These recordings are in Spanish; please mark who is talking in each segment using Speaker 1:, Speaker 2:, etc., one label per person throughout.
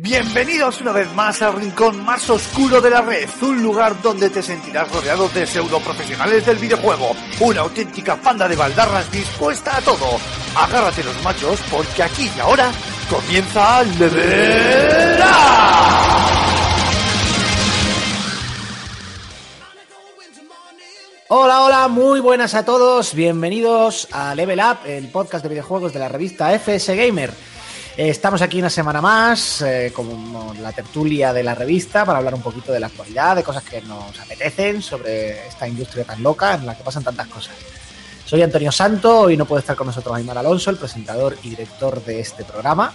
Speaker 1: Bienvenidos una vez más al rincón más oscuro de la red, un lugar donde te sentirás rodeado de pseudo profesionales del videojuego, una auténtica panda de baldarras dispuesta a todo. Agárrate los machos porque aquí y ahora comienza Level.
Speaker 2: Hola, hola, muy buenas a todos. Bienvenidos a Level Up, el podcast de videojuegos de la revista FS Gamer. Eh, Estamos aquí una semana más, eh, como la tertulia de la revista, para hablar un poquito de la actualidad, de cosas que nos apetecen sobre esta industria tan loca en la que pasan tantas cosas. Soy Antonio Santo y no puede estar con nosotros Aymar Alonso, el presentador y director de este programa.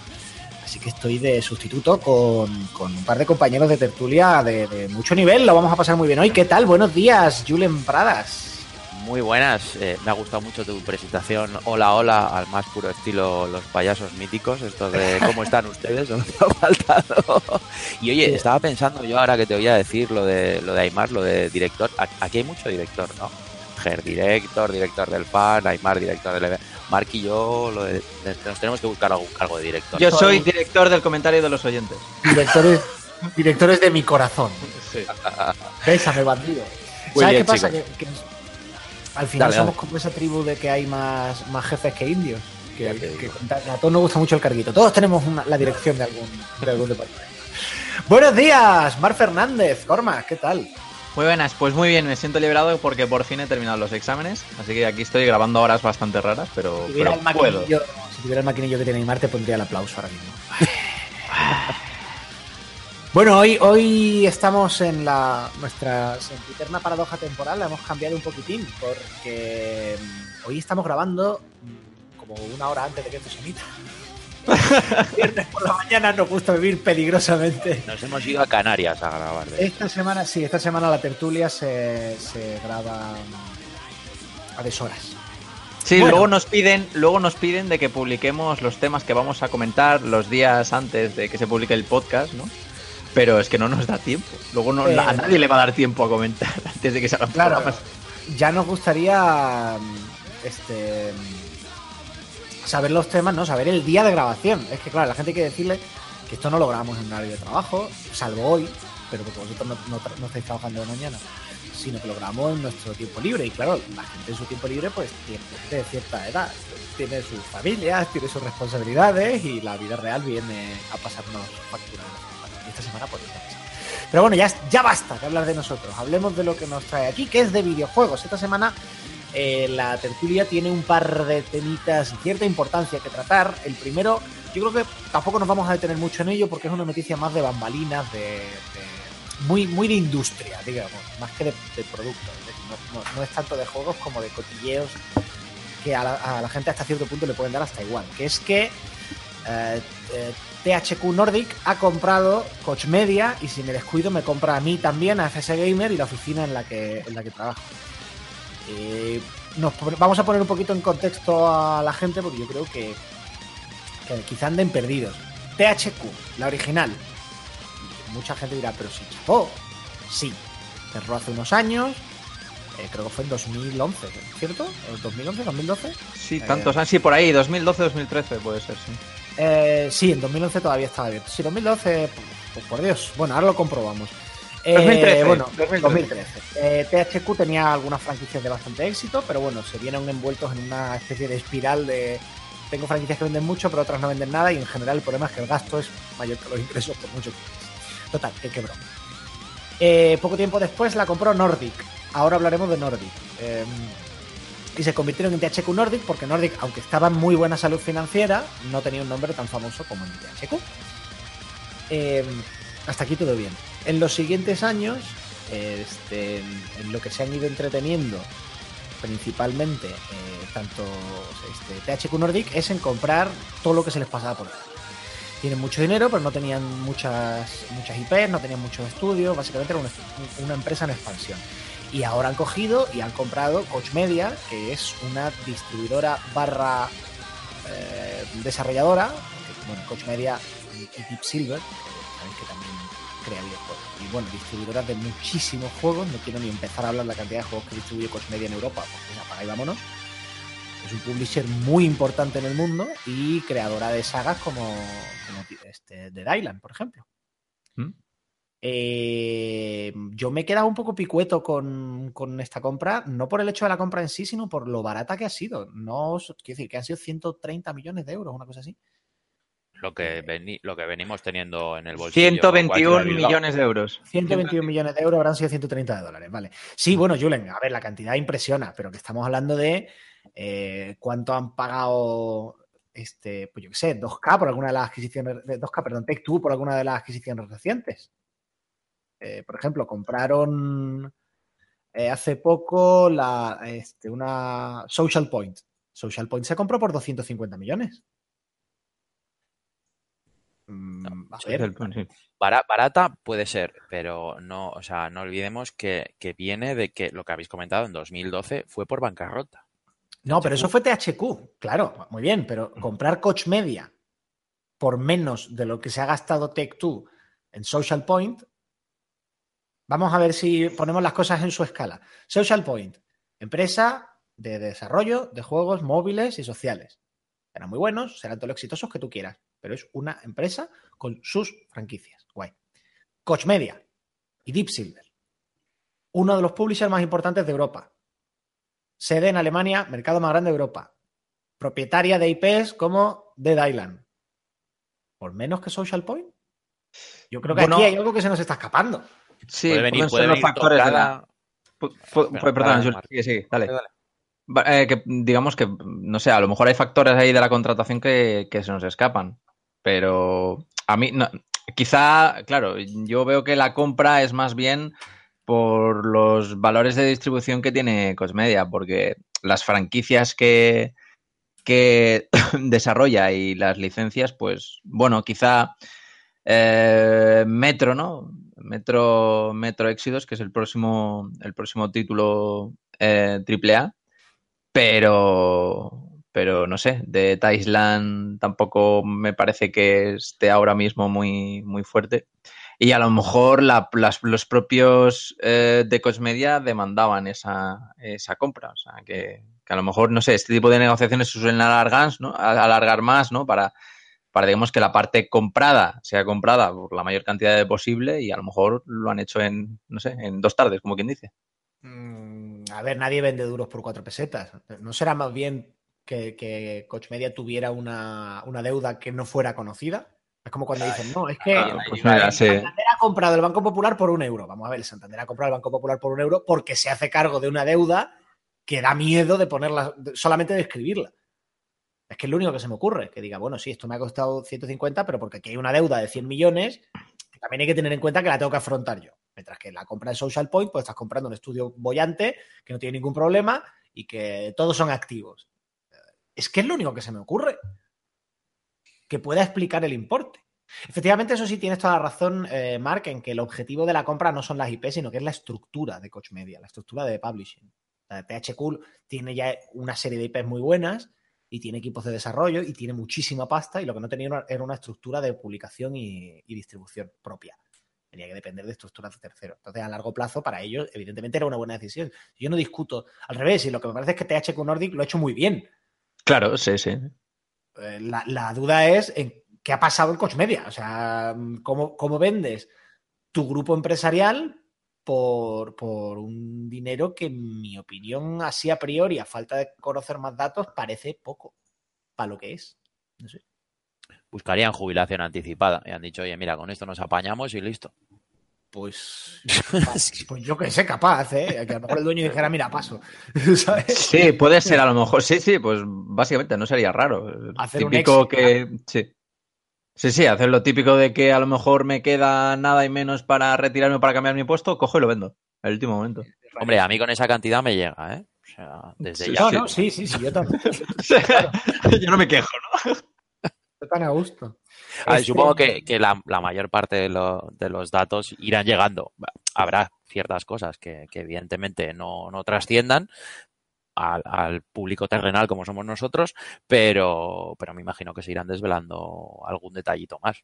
Speaker 2: Así que estoy de sustituto con, con un par de compañeros de tertulia de, de mucho nivel. Lo vamos a pasar muy bien hoy. ¿Qué tal? Buenos días, Julen Pradas.
Speaker 3: Muy buenas, eh, me ha gustado mucho tu presentación. Hola, hola, al más puro estilo los payasos míticos. Esto de cómo están ustedes, no me ha faltado. Y oye, estaba pensando yo ahora que te voy a decir lo de lo de Aymar, lo de director. Aquí hay mucho director, ¿no? Ger director, director del fan, Aymar director del Mark y yo lo de- nos tenemos que buscar algún cargo de director.
Speaker 4: Yo soy director del comentario de los oyentes.
Speaker 2: Directores, directores de mi corazón.
Speaker 4: Sí.
Speaker 2: Bésame, bandido. ¿Sabes qué pasa? Que, que al final
Speaker 3: Dale,
Speaker 2: somos
Speaker 3: dale.
Speaker 2: como esa tribu de que hay más, más jefes que indios. Que, que- que a todos nos gusta mucho el carguito. Todos tenemos una- la dirección de algún, de algún departamento. Buenos días, Mar Fernández. Corma, ¿qué tal?
Speaker 4: Muy buenas, pues muy bien, me siento liberado porque por fin he terminado los exámenes, así que aquí estoy grabando horas bastante raras, pero,
Speaker 2: Si tuviera,
Speaker 4: pero
Speaker 2: el
Speaker 4: puedo.
Speaker 2: maquinillo, si tuviera el maquinillo que tiene Aymar, te pondría el aplauso ahora mismo. Bueno, hoy, hoy estamos en la nuestra sempiterna paradoja temporal, la hemos cambiado un poquitín, porque mm, hoy estamos grabando mm, como una hora antes de que esto se emita. Viernes por la mañana nos gusta vivir peligrosamente.
Speaker 3: Nos hemos ido a Canarias a grabar. de-
Speaker 2: Esta semana, sí, esta semana la tertulia se, se graba mm, a deshoras.
Speaker 4: Sí,
Speaker 2: Bueno.
Speaker 4: luego nos piden, luego nos piden de que publiquemos los temas que vamos a comentar los días antes de que se publique el podcast, ¿no? Pero es que no nos da tiempo. Luego no,
Speaker 2: Eh,
Speaker 4: a nadie le va a dar tiempo a comentar antes de que salgan
Speaker 2: Claro,
Speaker 4: programas.
Speaker 2: ya nos gustaría mm, este mm, saber los temas, ¿no? Saber el día de grabación. Es que claro, la gente hay que decirle que esto no lo grabamos en un horario de trabajo, salvo hoy, pero porque vosotros no, no no estáis trabajando de mañana, sino que lo grabamos en nuestro tiempo libre. Y claro, la gente en su tiempo libre, pues tiene gente de cierta edad, tiene sus familias, tiene sus responsabilidades y la vida real viene a pasarnos facturas. Esta semana, pues, está pasando. Pero bueno, ya, ya basta de hablar de nosotros. Hablemos de lo que nos trae aquí, que es de videojuegos. Esta semana eh, la tertulia tiene un par de temitas de cierta importancia que tratar. El primero, yo creo que tampoco nos vamos a detener mucho en ello porque es una noticia más de bambalinas, de, muy, muy de industria, digamos, más que de, de producto. No, es tanto de juegos como de cotilleos que a la, a la gente hasta cierto punto le pueden dar hasta igual. Que es que eh, eh, THQ Nordic ha comprado Coach Media y si me descuido me compra a mí también, a FS Gamer y la oficina en la que, en la que trabajo. Eh, nos vamos a poner un poquito en contexto a la gente porque yo creo que, que quizá anden perdidos. THQ, la original. Mucha gente dirá, pero si chapó. Sí, cerró hace unos años. eh, creo que fue en 2011, ¿cierto? ¿O 2011, 2012?
Speaker 4: Sí, tantos años. Sí, por ahí, 2012-2013 puede ser, sí.
Speaker 2: Eh, sí, en 2011 todavía estaba abierto. Sí, 2012, pues por Dios. Bueno, ahora lo comprobamos. Eh,
Speaker 4: 2013,
Speaker 2: Bueno,
Speaker 4: 2013.
Speaker 2: 2013. Eh, THQ tenía algunas franquicias de bastante éxito, pero bueno, se vieron envueltos en una especie de espiral de. Tengo franquicias que venden mucho, pero otras no venden nada, y en general el problema es que el gasto es mayor que los ingresos por mucho Total, que quebró. Eh, poco tiempo después la compró Nordic. Ahora hablaremos de Nordic. Y se convirtieron en THQ Nordic porque Nordic, aunque estaba en muy buena salud financiera, no tenía un nombre tan famoso como de THQ. Eh, hasta aquí todo bien. En los siguientes años, este, en lo que se han ido entreteniendo principalmente eh, tanto este, THQ Nordic es en comprar todo lo que se les pasaba por delante. Tienen mucho dinero, pero no tenían muchas, muchas IPs, no tenían muchos estudios, básicamente era una empresa en expansión. Y ahora han cogido y han comprado Coach Media, que es una distribuidora barra eh, desarrolladora, bueno, Coach Media y Deep Silver, que que también crea videojuegos. Y bueno, distribuidora de muchísimos juegos, no quiero ni empezar a hablar de la cantidad de juegos que distribuye Coach Media en Europa, porque ya para ahí vámonos. Es un publisher muy importante en el mundo y creadora de sagas como, como este, Dead Island, por ejemplo. Eh, yo me he quedado un poco picueto con, con, esta compra, no por el hecho de la compra en sí, sino por lo barata que ha sido. No, quiero decir, que han sido 130 millones de euros, una cosa así.
Speaker 3: Lo que, veni, lo que venimos teniendo en el bolsillo.
Speaker 4: 121 millones de euros.
Speaker 2: 121 millones de euros habrán sido 130 de dólares, vale. Sí, bueno, Julen, a ver, la cantidad impresiona, pero que estamos hablando de eh, cuánto han pagado, este, pues yo qué sé, 2K por alguna de las adquisiciones, 2K, perdón, Tech 2 por alguna de las adquisiciones recientes. Eh, por ejemplo, compraron eh, hace poco la, este, una Social Point. Social Point se compró por 250 millones.
Speaker 3: Mm, barata puede ser, pero no, o sea, no olvidemos que, viene de que lo que habéis comentado en 2012 fue por bancarrota.
Speaker 2: No, pero eso fue THQ, claro, muy bien, pero comprar Coach Media por menos de lo que se ha gastado Tech2 en Social Point, vamos a ver si ponemos las cosas en su escala. Social Point, empresa de desarrollo de juegos móviles y sociales. Serán muy buenos, serán todos los exitosos que tú quieras pero es una empresa con sus franquicias. Guay. Coach Media y Deep Silver. Uno de los publishers más importantes de Europa. Sede en Alemania, mercado más grande de Europa. Propietaria de IPs como Dead Island. ¿Por menos que Social Point? Yo creo que aquí hay algo que se nos está escapando.
Speaker 4: Sí, puede venir, puede los factores de la... Perdón, sí, sí, dale. Eh, que digamos que, no sé, a lo mejor hay factores ahí de la contratación que, que se nos escapan. Pero a mí, no, quizá, claro, yo veo que la compra es más bien por los valores de distribución que tiene Cosmedia, porque las franquicias que, que desarrolla y las licencias, pues bueno, quizá eh, Metro, ¿no? Metro, Metro Éxidos, que es el próximo, el próximo título eh, AAA, pero pero no sé, de Thailand tampoco me parece que esté ahora mismo muy, muy fuerte. Y a lo mejor los propios eh, de Cosmedia demandaban esa, esa compra. O sea, que, a lo mejor, no sé, este tipo de negociaciones suelen alargar, ¿no? alargar más, ¿no? Para, para, digamos, que la parte comprada sea comprada por la mayor cantidad de posible y a lo mejor lo han hecho en, no sé, en dos tardes, como quien dice.
Speaker 2: Mm, a ver, nadie vende duros por cuatro pesetas. ¿No será más bien que, que Coach Media tuviera una, deuda que no fuera conocida. Es como cuando dicen, no, es que pues Santander ha comprado el Banco Popular por un euro. Vamos a ver, Santander ha comprado el Banco Popular por un euro porque se hace cargo de una deuda que da miedo de ponerla, solamente de escribirla. Es que es lo único que se me ocurre, que diga, bueno, sí, esto me ha costado 150, pero porque aquí hay una deuda de 100 millones, también hay que tener en cuenta que la tengo que afrontar yo. Mientras que la compra de Social Point, pues estás comprando un estudio bollante, que no tiene ningún problema y que todos son activos. Es que es lo único que se me ocurre. Que pueda explicar el importe. Efectivamente, eso sí tienes toda la razón, eh, Mark, en que el objetivo de la compra no son las IP, sino que es la estructura de Coach Media, la estructura de publishing. La THQ tiene ya una serie de IPs muy buenas y tiene equipos de desarrollo y tiene muchísima pasta y lo que no tenía era una estructura de publicación y, distribución propia. Tenía que depender de estructuras de terceros. Entonces, a largo plazo, para ellos, evidentemente, era una buena decisión. Yo no discuto al revés y lo que me parece es que THQ Nordic lo ha hecho muy bien.
Speaker 4: Claro, sí, sí.
Speaker 2: Eh, la, duda es en qué ha pasado en Coach Media. O sea, ¿cómo, vendes tu grupo empresarial por, un dinero que, en mi opinión, así a priori, a falta de conocer más datos, parece poco para lo que es? No sé.
Speaker 3: Buscarían jubilación anticipada y han dicho, oye, mira, con esto nos apañamos y listo.
Speaker 2: Pues, pues yo que sé, capaz, ¿eh? Que a lo mejor el dueño dijera, mira, paso.
Speaker 4: Sí, puede ser, a lo mejor. Sí, sí, pues básicamente no sería raro.
Speaker 2: Hacer
Speaker 4: típico que. Sí. Sí, sí, hacer lo típico de que a lo mejor me queda nada y menos para retirarme para cambiar mi puesto, cojo y lo vendo. En el último momento.
Speaker 3: Hombre, a mí con esa cantidad me llega, ¿eh? O sea, desde
Speaker 2: ya. No, sí, sí, sí, yo también.
Speaker 4: yo no me quejo, ¿no?
Speaker 2: Estoy tan a gusto.
Speaker 3: Supongo que, la, mayor parte de, los datos irán llegando. Habrá ciertas cosas que, evidentemente no, trasciendan, al, público terrenal como somos nosotros, pero, pero me imagino que se irán desvelando algún detallito más.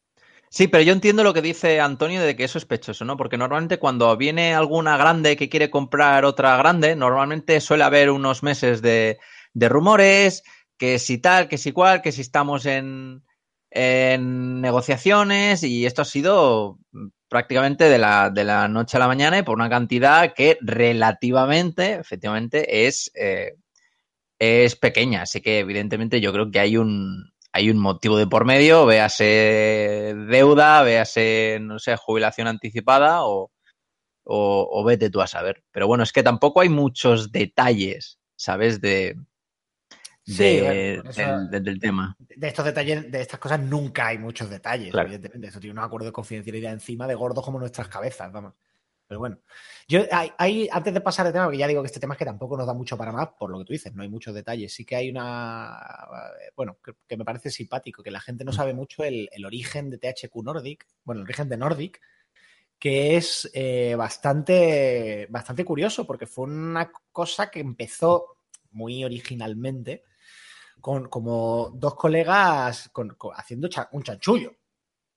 Speaker 4: Sí, pero yo entiendo lo que dice Antonio de que es sospechoso, ¿no? Porque normalmente cuando viene alguna grande que quiere comprar otra grande, normalmente suele haber unos meses de, de rumores, que si tal, que si cual, que si estamos en, en negociaciones y esto ha sido prácticamente de la, de la, noche a la mañana y por una cantidad que relativamente, efectivamente, es, eh, es pequeña. Así que evidentemente yo creo que hay un, hay un motivo de por medio, véase deuda, véase, no sé, jubilación anticipada o, o, vete tú a saber. Pero bueno, es que tampoco hay muchos detalles, ¿sabes? De, del, tema.
Speaker 2: De estos detalles, de estas cosas nunca hay muchos detalles, evidentemente. Eso tiene un acuerdo de confidencialidad encima de gordos como nuestras cabezas, vamos. Pero bueno, yo hay, antes de pasar de tema, porque ya digo que este tema es que tampoco nos da mucho para más, por lo que tú dices, no hay muchos detalles. Sí que hay una, bueno, que, me parece simpático, que la gente no mm. sabe mucho el, origen de THQ Nordic, bueno, el origen de Nordic, que es eh, bastante, bastante curioso, porque fue una cosa que empezó muy originalmente con como dos colegas haciendo un chanchullo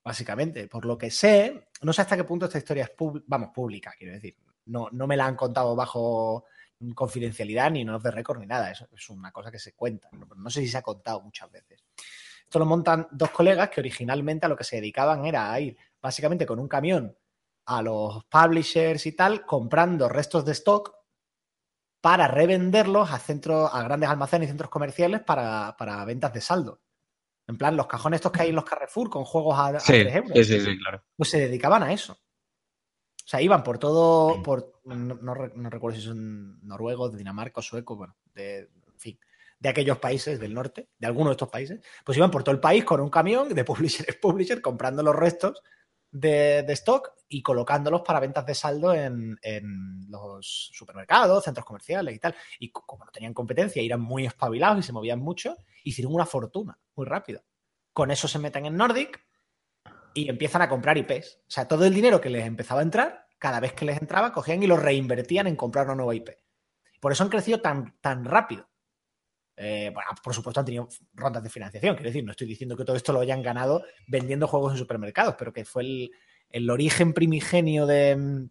Speaker 2: básicamente. Por lo que sé, no sé hasta qué punto esta historia es vamos, pública, quiero decir. No, no me la han contado bajo confidencialidad ni no de récord ni nada. Eso es una cosa que se cuenta. No, sé si se ha contado muchas veces. Esto lo montan dos colegas que originalmente a lo que se dedicaban era a ir básicamente con un camión a los publishers y tal, comprando restos de stock para revenderlos a centros, a grandes almacenes y centros comerciales para, para ventas de saldo. En plan, los cajones estos que hay en los Carrefour con juegos a, 3 euros.
Speaker 4: Sí, sí, claro.
Speaker 2: Pues se dedicaban a eso. O sea, iban por todo, por, no, recuerdo si son noruegos, de Dinamarca o suecos, bueno, de, en fin, de aquellos países del norte, de algunos de estos países, pues iban por todo el país con un camión de publisher en publisher comprando los restos de, stock y colocándolos para ventas de saldo en, en, los supermercados, centros comerciales y tal. Y como no tenían competencia, eran muy espabilados y se movían mucho, hicieron una fortuna muy rápida. Con eso se meten en Nordic y empiezan a comprar IPs. O sea, todo el dinero que les empezaba a entrar, cada vez que les entraba, cogían y lo reinvertían en comprar una nueva IP. Por eso han crecido tan, tan rápido. Eh, bueno, por supuesto han tenido rondas de financiación, quiero decir, no estoy diciendo que todo esto lo hayan ganado vendiendo juegos en supermercados, pero que fue el, origen primigenio de... Mm,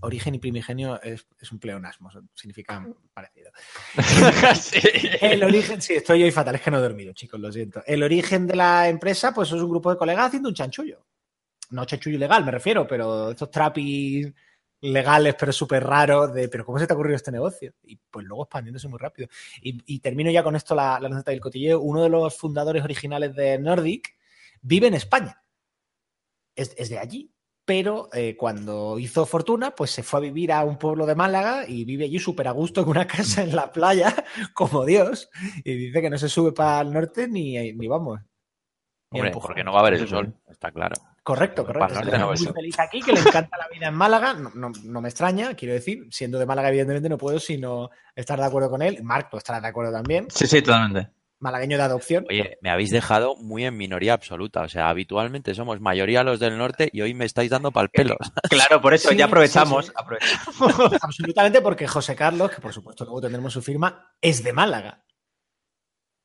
Speaker 2: origen y primigenio es, un pleonasmo, significa parecido. El origen, sí, estoy hoy fatal, es que no he dormido, chicos, lo siento. El origen de la empresa, pues es un grupo de colegas haciendo un chanchullo. No chanchullo legal, me refiero, pero estos trapis legales, pero súper raros, de, pero ¿cómo se te ha ocurrido este negocio? Y pues luego expandiéndose muy rápido. Y, termino ya con esto la, la del cotilleo. Uno de los fundadores originales de Nordic vive en España. Es, de allí. Pero eh, cuando hizo fortuna, pues se fue a vivir a un pueblo de Málaga y vive allí súper a gusto en una casa en la playa, como Dios. Y dice que no se sube para el norte ni, ni vamos.
Speaker 3: Hombre, porque no va a haber el sol, está claro.
Speaker 2: Correcto, correcto. Está muy feliz aquí, que le encanta la vida en Málaga. No, me extraña, quiero decir, siendo de Málaga, evidentemente no puedo sino estar de acuerdo con él. Marco estará de acuerdo también.
Speaker 4: Sí, sí, totalmente.
Speaker 2: Malagueño de adopción.
Speaker 3: Oye, me habéis dejado muy en minoría absoluta. O sea, habitualmente somos mayoría los del norte y hoy me estáis dando pal pelo.
Speaker 4: Claro, por eso ya aprovechamos.
Speaker 2: Absolutamente porque José Carlos, que por supuesto luego tendremos su firma, es de Málaga.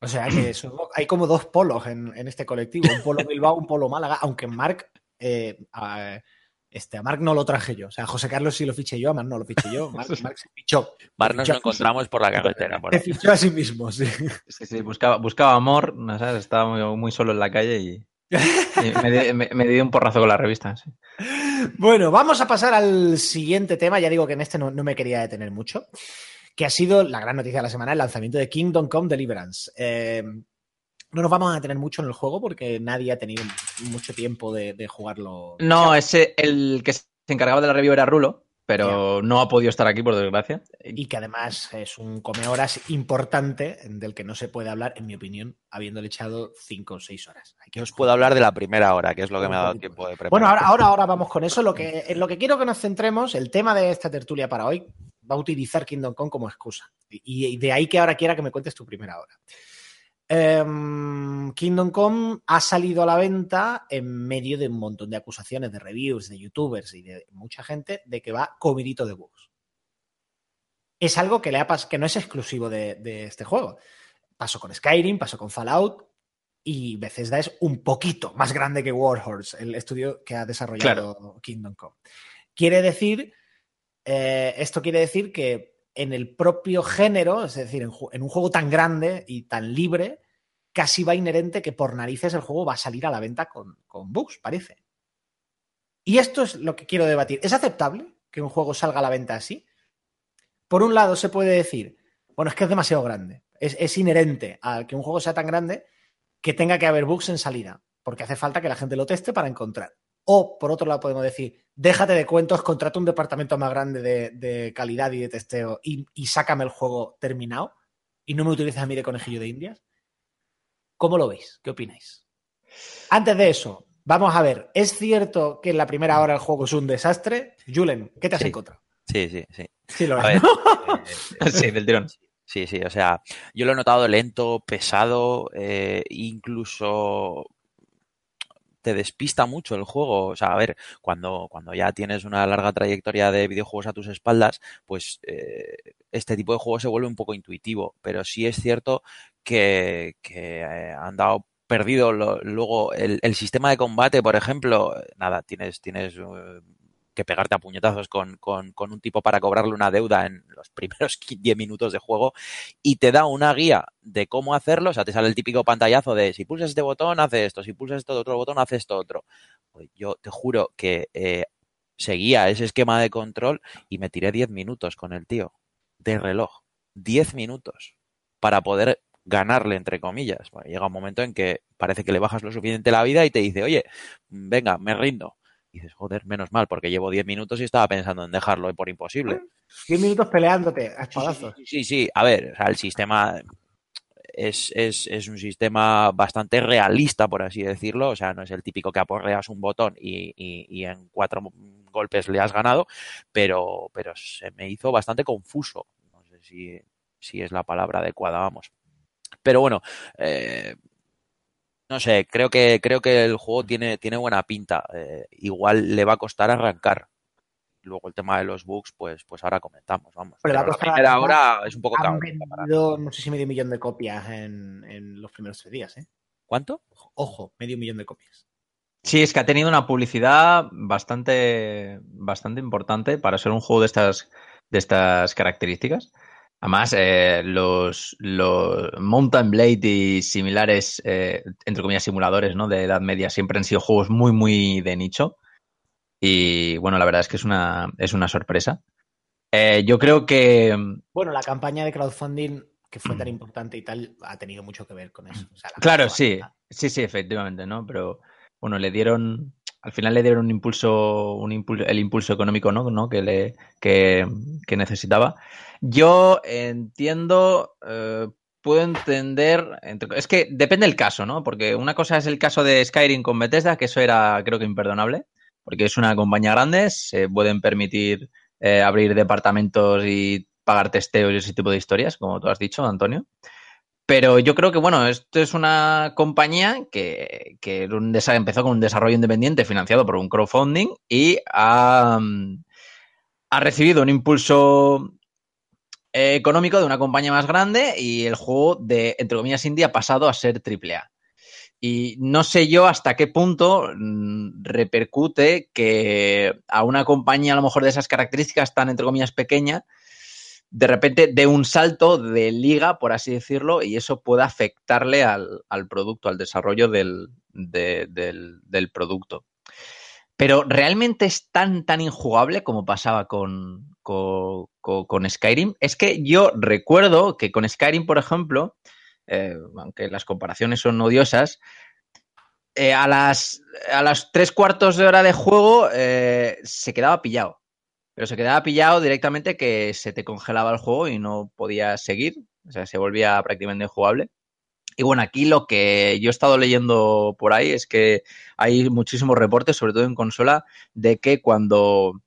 Speaker 2: O sea que hay como dos polos en, este colectivo, un polo Bilbao, un polo Málaga, aunque Marc, eh, a, este, a Marc no lo traje yo. O sea, a José Carlos sí lo fiché yo, a Marc no lo fiché yo. Marc, se fichó.
Speaker 3: Marc nos lo encontramos por la carretera.
Speaker 2: se fichó a sí mismo, sí.
Speaker 4: Sí, sí, buscaba, buscaba amor, ¿no sabes? estaba muy, solo en la calle y, me, di un porrazo con la revista.
Speaker 2: Bueno, vamos a pasar al siguiente tema. Ya digo que en este no me quería detener mucho que ha sido la gran noticia de la semana, el lanzamiento de Kingdom Come Deliverance. Eh, no nos vamos a tener mucho en el juego porque nadie ha tenido mucho tiempo de, jugarlo.
Speaker 4: No, ese, el que se encargaba de la review era Rulo, pero no ha podido estar aquí por desgracia.
Speaker 2: Y que además es un come horas importante del que no se puede hablar, en mi opinión, habiéndole echado cinco o seis horas.
Speaker 3: Hay que os puedo hablar de la primera hora, que es lo que me ha dado tiempo de preparar.
Speaker 2: Bueno, ahora, ahora, ahora vamos con eso. Lo que, en lo que quiero que nos centremos, el tema de esta tertulia para hoy, va a utilizar Kingdom Come como excusa. Y, de ahí que ahora quiera que me cuentes tu primera hora. Em, Kingdom Come ha salido a la venta en medio de un montón de acusaciones de reviews, de youtubers y de mucha gente de que va comidito de bugs. Es algo que, le ha que no es exclusivo de, este juego. Pasó con Skyrim, pasó con Fallout y Bethesda es un poquito más grande que Warhorse, el estudio que ha desarrollado Kingdom Come. Quiere decir eh, esto quiere decir que en el propio género, es decir, en, un juego tan grande y tan libre, casi va inherente que por narices el juego va a salir a la venta con, bugs, parece. Y esto es lo que quiero debatir. ¿Es aceptable que un juego salga a la venta así? Por un lado, se puede decir, bueno, es que es demasiado grande. Es, inherente a que un juego sea tan grande que tenga que haber bugs en salida, porque hace falta que la gente lo teste para encontrar. O, por otro lado, podemos decir, déjate de cuentos, contrata un departamento más grande de, calidad y de testeo y, sácame el juego terminado y no me utilices a mí de conejillo de indias. ¿Cómo lo veis? ¿Qué opináis? Antes de eso, vamos a ver, ¿es cierto que en la primera hora el juego es un desastre? Julen, ¿qué te has encontrado?
Speaker 3: Sí, sí, sí.
Speaker 2: Sí, lo
Speaker 3: ves. Eh, sí, del tirón. Sí, sí, o sea, yo lo he notado lento, pesado, eh, incluso te despista mucho el juego. O sea, a ver, cuando, cuando ya tienes una larga trayectoria de videojuegos a tus espaldas, pues eh, este tipo de juego se vuelve un poco intuitivo. Pero sí es cierto que, eh, han dado perdido luego el, sistema de combate, por ejemplo, nada, tienes, tienes que pegarte a puñetazos con, con, un tipo para cobrarle una deuda en los primeros 10 minutos de juego y te da una guía de cómo hacerlo, o sea, te sale el típico pantallazo de si pulsas este botón, hace esto, si pulsas este otro botón, hace esto otro. Pues yo te juro que eh, seguía ese esquema de control y me tiré 10 minutos con el tío de reloj. 10 minutos para poder ganarle, entre comillas. llega un momento en que parece que le bajas lo suficiente la vida y te dice, oye, venga, me rindo y dices, joder, menos mal, porque llevo 10 minutos y estaba pensando en dejarlo por imposible.
Speaker 2: 10 minutos peleándote a espadazos.
Speaker 3: Sí, sí, sí, A ver, o sea, el sistema es, es, es, un sistema bastante realista, por así decirlo. O sea, no es el típico que aporreas un botón y, y, en cuatro golpes le has ganado, pero, pero se me hizo bastante confuso. No sé si, si es la palabra adecuada, vamos. Pero bueno, eh, no sé, creo que, creo que el juego tiene, tiene buena pinta. Eh, igual le va a costar arrancar. Luego el tema de los bugs, pues, pues ahora comentamos, vamos.
Speaker 2: Pero, la primera hora es un poco Han vendido, no sé si medio millón de copias en, los primeros tres días, ¿eh?
Speaker 3: ¿Cuánto?
Speaker 2: Ojo, medio millón de copias.
Speaker 4: Sí, es que ha tenido una publicidad bastante, bastante importante para ser un juego de estas, de estas características. Además, eh, los, Mountain Blade y similares, eh, entre comillas, simuladores ¿no? de Edad Media siempre han sido juegos muy, muy de nicho. Y bueno, la verdad es que es una, es una sorpresa. Eh, yo creo que.
Speaker 2: Bueno, la campaña de crowdfunding que fue tan importante y tal ha tenido mucho que ver con eso.
Speaker 4: claro, sí, sí, sí, efectivamente, ¿no? Pero bueno, le dieron. Al final le dieron un impulso, un impulso, el impulso económico, ¿no? ¿no? Que, le, que, necesitaba. Yo entiendo, eh, puedo entender, es que depende del caso, ¿no? Porque una cosa es el caso de Skyrim con Bethesda, que eso era creo que imperdonable, porque es una compañía grande, se pueden permitir eh, abrir departamentos y pagar testeos y ese tipo de historias, como tú has dicho, Antonio. Pero yo creo que, bueno, esto es una compañía que, que empezó con un desarrollo independiente financiado por un crowdfunding y ha, ha recibido un impulso eh, económico de una compañía más grande y el juego de, entre comillas, indie ha pasado a ser AAA. Y no sé yo hasta qué punto mm, repercute que a una compañía a lo mejor de esas características tan, entre comillas, pequeña, de repente dé un salto de liga, por así decirlo, y eso pueda afectarle al, producto, al desarrollo del, del, producto. Pero realmente es tan, tan injugable como pasaba con, con, Skyrim es que yo recuerdo que con Skyrim, por ejemplo, eh, aunque las comparaciones son odiosas, eh, a, las, a las tres cuartos de hora de juego eh, se quedaba pillado. Pero se quedaba pillado directamente que se te congelaba el juego y no podías seguir. O sea, se volvía prácticamente injugable. Y bueno, aquí lo que yo he estado leyendo por ahí es que hay muchísimos reportes, sobre todo en consola, de que cuando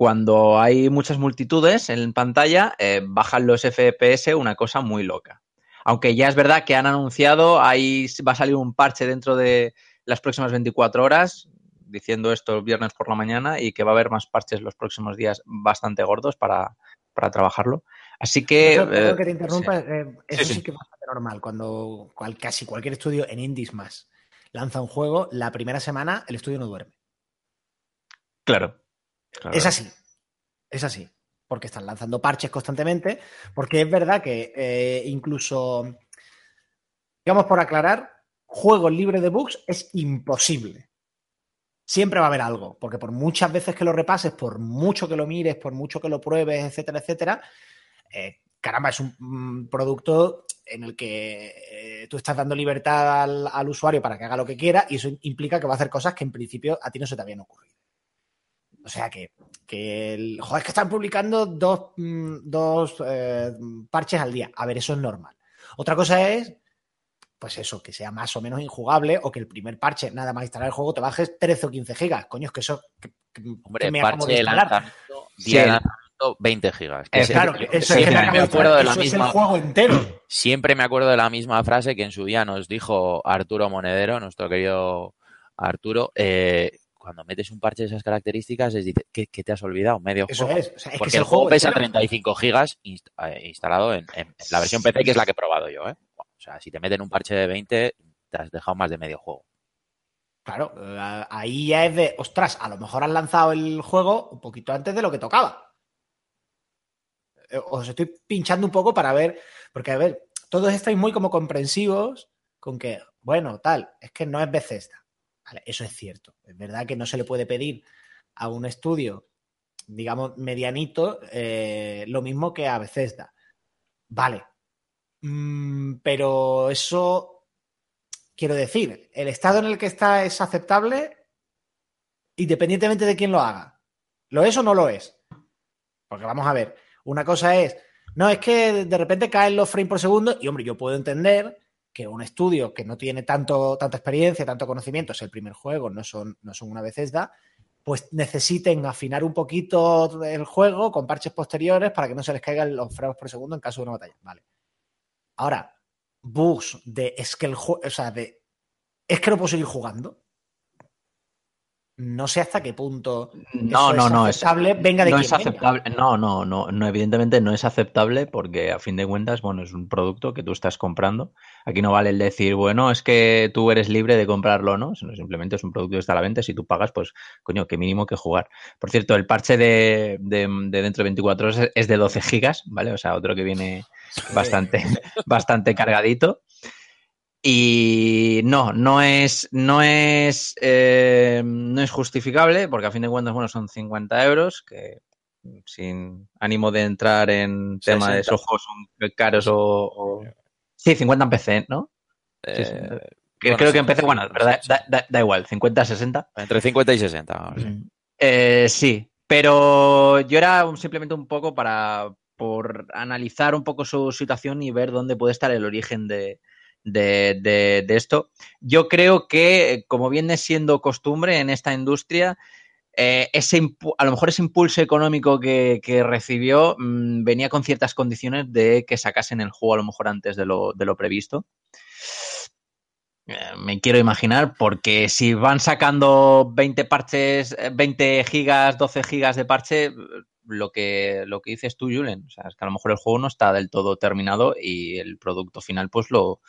Speaker 4: cuando hay muchas multitudes en pantalla, eh, bajan los FPS una cosa muy loca. Aunque ya es verdad que han anunciado, ahí va a salir un parche dentro de las próximas 24 horas, diciendo esto el viernes por la mañana, y que va a haber más parches los próximos días bastante gordos para, trabajarlo. Así que...
Speaker 2: Perdón, que te interrumpa, eh, eso sí. que es bastante normal. Cuando casi cualquier estudio en indies más lanza un juego, la primera semana el estudio no duerme.
Speaker 4: Claro.
Speaker 2: Es así. Es así. porque están lanzando parches constantemente, porque es verdad que eh, incluso, digamos por aclarar, juegos libres de bugs es imposible. Siempre va a haber algo, porque por muchas veces que lo repases, por mucho que lo mires, por mucho que lo pruebes, etcétera, etcétera, eh, caramba, es un producto en el que eh, tú estás dando libertad al, usuario para que haga lo que quiera y eso implica que va a hacer cosas que en principio a ti no se te habían ocurrido. O sea que, el, joder, es que están publicando dos, mm, eh, parches al día. A ver, eso es normal. Otra cosa es, pues eso, que sea más o menos injugable o que el primer parche, nada más instalar el juego, te bajes 13 o 15 gigas. Coño, es que eso...
Speaker 3: Hombre, me parche de lanzamiento, 20 gigas.
Speaker 2: claro, eso, siempre me acuerdo de la misma, el juego entero.
Speaker 3: Siempre me acuerdo de la misma frase que en su día nos dijo Arturo Monedero, nuestro querido Arturo, eh, cuando metes un parche de esas características, es dice, ¿qué, te has olvidado? Medio juego. Es. Porque el, juego, pesa 35 gigas eh, instalado en, la versión PC, que es la que he probado yo. ¿eh? O sea, si te meten un parche de 20, te has dejado más de medio juego.
Speaker 2: Claro, ahí ya es de, ostras, a lo mejor has lanzado el juego un poquito antes de lo que tocaba. Eh, os estoy pinchando un poco para ver, porque a ver, todos estáis muy como comprensivos con que, bueno, tal, es que no es Bethesda. Vale, eso es cierto. Es verdad que no se le puede pedir a un estudio, digamos, medianito, eh, lo mismo que a Bethesda. Vale. Mm, pero eso, quiero decir, el estado en el que está es aceptable independientemente de quién lo haga. ¿Lo es o no lo es? Porque vamos a ver, una cosa es, no, es que de repente caen los frames por segundo y, hombre, yo puedo entender que un estudio que no tiene tanto, tanta experiencia, tanto conocimiento, es el primer juego, no son, no son una Bethesda, pues necesiten afinar un poquito el juego con parches posteriores para que no se les caigan los frames por segundo en caso de una batalla. Vale. Ahora, bugs de es que el o sea, de es que no puedo seguir jugando no sé hasta qué punto
Speaker 4: no, no, no,
Speaker 2: es aceptable, venga de
Speaker 4: no es aceptable. No, no, no, no, evidentemente no es aceptable porque a fin de cuentas, bueno, es un producto que tú estás comprando. Aquí no vale el decir, bueno, es que tú eres libre de comprarlo, ¿no? Sino simplemente es un producto que está a la venta. Si tú pagas, pues, coño, qué mínimo que jugar. Por cierto, el parche de, dentro de 24 horas es de 12 gigas, ¿vale? O sea, otro que viene bastante, bastante cargadito. Y no, no es, no es, eh, no es justificable, porque a fin de cuentas, bueno, son 50 euros, que sin ánimo de entrar en tema de esos juegos son caros o, Sí, 50 en PC, ¿no? Eh, creo que en PC, bueno, da, igual, 50, 60.
Speaker 3: Entre 50 y 60.
Speaker 4: Eh, sí, pero yo era simplemente un poco para por analizar un poco su situación y ver dónde puede estar el origen de, de, esto. Yo creo que, como viene siendo costumbre en esta industria, eh, ese a lo mejor ese impulso económico que, recibió mm, venía con ciertas condiciones de que sacasen el juego a lo mejor antes de lo, de previsto. Eh, me quiero imaginar, porque si van sacando 20 parches, 20 gigas, 12 gigas de parche, lo que, lo que dices tú, Julen, o sea, es que a lo mejor el juego no está del todo terminado y el producto final pues lo,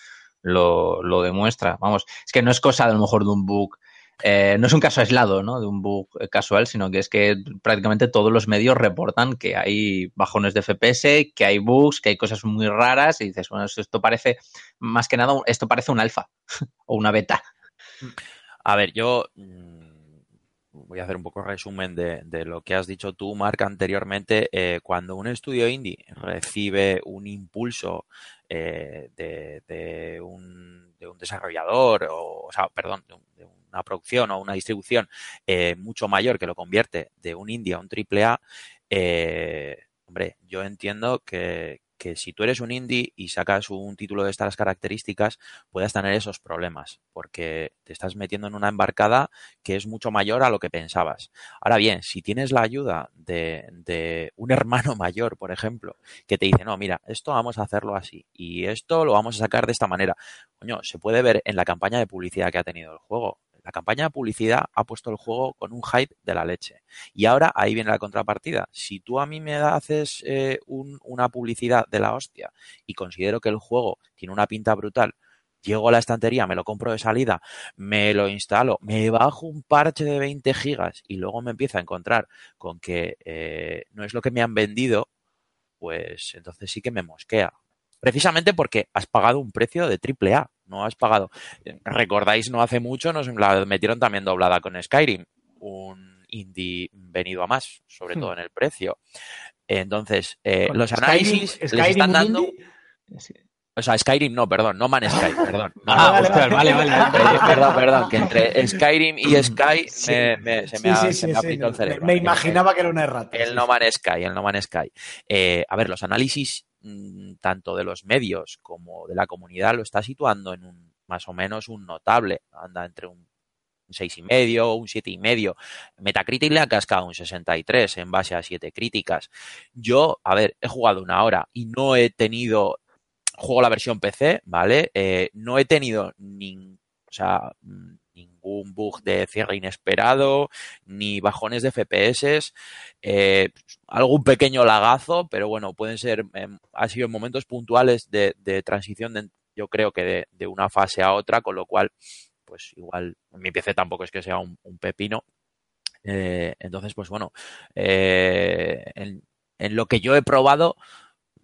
Speaker 4: lo, lo demuestra. Vamos, es que no es cosa a lo mejor de un bug. Eh, no es un caso aislado, ¿no? De un bug casual, sino que es que prácticamente todos los medios reportan que hay bajones de FPS, que hay bugs, que hay cosas muy raras y dices, bueno, esto parece, más que nada, esto parece un alfa o una beta.
Speaker 3: A ver, yo mm, voy a hacer un poco resumen de, lo que has dicho tú, Marc, anteriormente. Eh, cuando un estudio indie recibe un impulso eh, de, un, desarrollador, o, sea, perdón, de, una producción o una distribución eh, mucho mayor que lo convierte de un indie a un triple A, eh, hombre, yo entiendo que, que si tú eres un indie y sacas un título de estas características, puedas tener esos problemas, porque te estás metiendo en una embarcada que es mucho mayor a lo que pensabas. Ahora bien, si tienes la ayuda de, un hermano mayor, por ejemplo, que te dice, no, mira, esto vamos a hacerlo así y esto lo vamos a sacar de esta manera, coño, se puede ver en la campaña de publicidad que ha tenido el juego la campaña de publicidad ha puesto el juego con un hype de la leche. Y ahora ahí viene la contrapartida. Si tú a mí me haces eh, una publicidad de la hostia y considero que el juego tiene una pinta brutal, llego a la estantería, me lo compro de salida, me lo instalo, me bajo un parche de 20 gigas y luego me empiezo a encontrar con que eh, no es lo que me han vendido, pues entonces sí que me mosquea. Precisamente porque has pagado un precio de triple A, no has pagado. Recordáis, no hace mucho nos la metieron también doblada con Skyrim, un indie venido a más, sobre hmm. todo en el precio. Entonces, eh, los análisis les están dando. O sea, Skyrim no, perdón, no Man Sky, perdón.
Speaker 4: ah, vale, vale,
Speaker 3: Perdón, perdón, que entre Skyrim y Sky se me ha, el cerebro.
Speaker 2: Me, imaginaba que era una errata.
Speaker 3: El No Man Sky, el No Man Sky. Eh, a ver, los análisis mm, tanto de los medios como de la comunidad lo está situando en un más o menos un notable, anda entre un seis y medio, un siete y medio. Metacritic le ha cascado un 63 en base a siete críticas. Yo, a ver, he jugado una hora y no he tenido juego la versión PC, ¿vale? Eh, no he tenido ni, o sea, ningún bug de cierre inesperado, ni bajones de FPS, eh, algún pequeño lagazo, pero bueno, pueden ser, em, ha sido en momentos puntuales de, transición, de, yo creo que de, una fase a otra, con lo cual, pues igual mi PC tampoco es que sea un, pepino. Eh, entonces, pues bueno, en, en lo que yo he probado,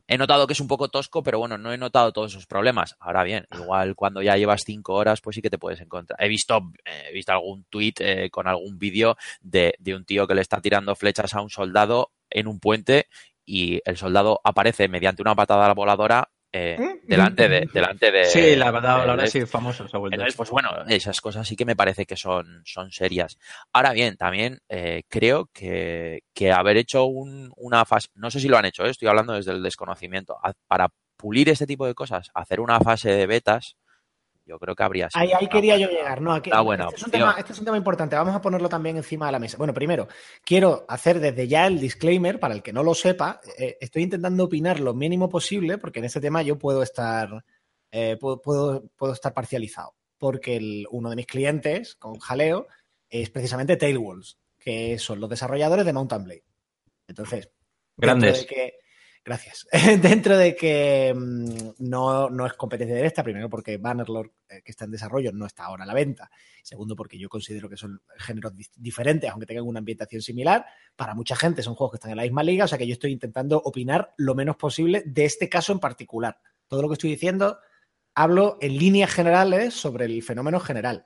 Speaker 3: He notado que es un poco tosco, pero bueno, no he notado todos esos problemas. Ahora bien, igual cuando ya llevas cinco horas, pues sí que te puedes encontrar. He visto, he visto algún tweet eh, con algún vídeo de, de un tío que le está tirando flechas a un soldado en un puente y el soldado aparece mediante una patada voladora eh, ¿Eh? delante de delante de
Speaker 4: sí la verdad ahora sí famoso
Speaker 3: entonces pues bueno esas cosas sí que me parece que son son serias ahora bien también eh, creo que, que, haber hecho un, una fase no sé si lo han hecho estoy hablando desde el desconocimiento para pulir este tipo de cosas hacer una fase de betas yo creo que habría
Speaker 2: sido. Ahí, ahí quería yo llegar, ¿no? Aquí, este, es un tema, este es un tema importante, vamos a ponerlo también encima de la mesa. Bueno, primero, quiero hacer desde ya el disclaimer, para el que no lo sepa, eh, estoy intentando opinar lo mínimo posible, porque en este tema yo puedo estar, eh, puedo, puedo, estar parcializado, porque uno de mis clientes, con jaleo, es precisamente Tailwalls, que son los desarrolladores de Mountain Blade. Entonces,
Speaker 4: Grandes.
Speaker 2: que, Gracias. Dentro de que mm, no, es competencia directa, primero porque Bannerlord, eh, que está en desarrollo, no está ahora a la venta. Segundo, porque yo considero que son géneros diferentes, aunque tengan una ambientación similar. Para mucha gente son juegos que están en la misma liga, o sea que yo estoy intentando opinar lo menos posible de este caso en particular. Todo lo que estoy diciendo hablo en líneas generales sobre el fenómeno general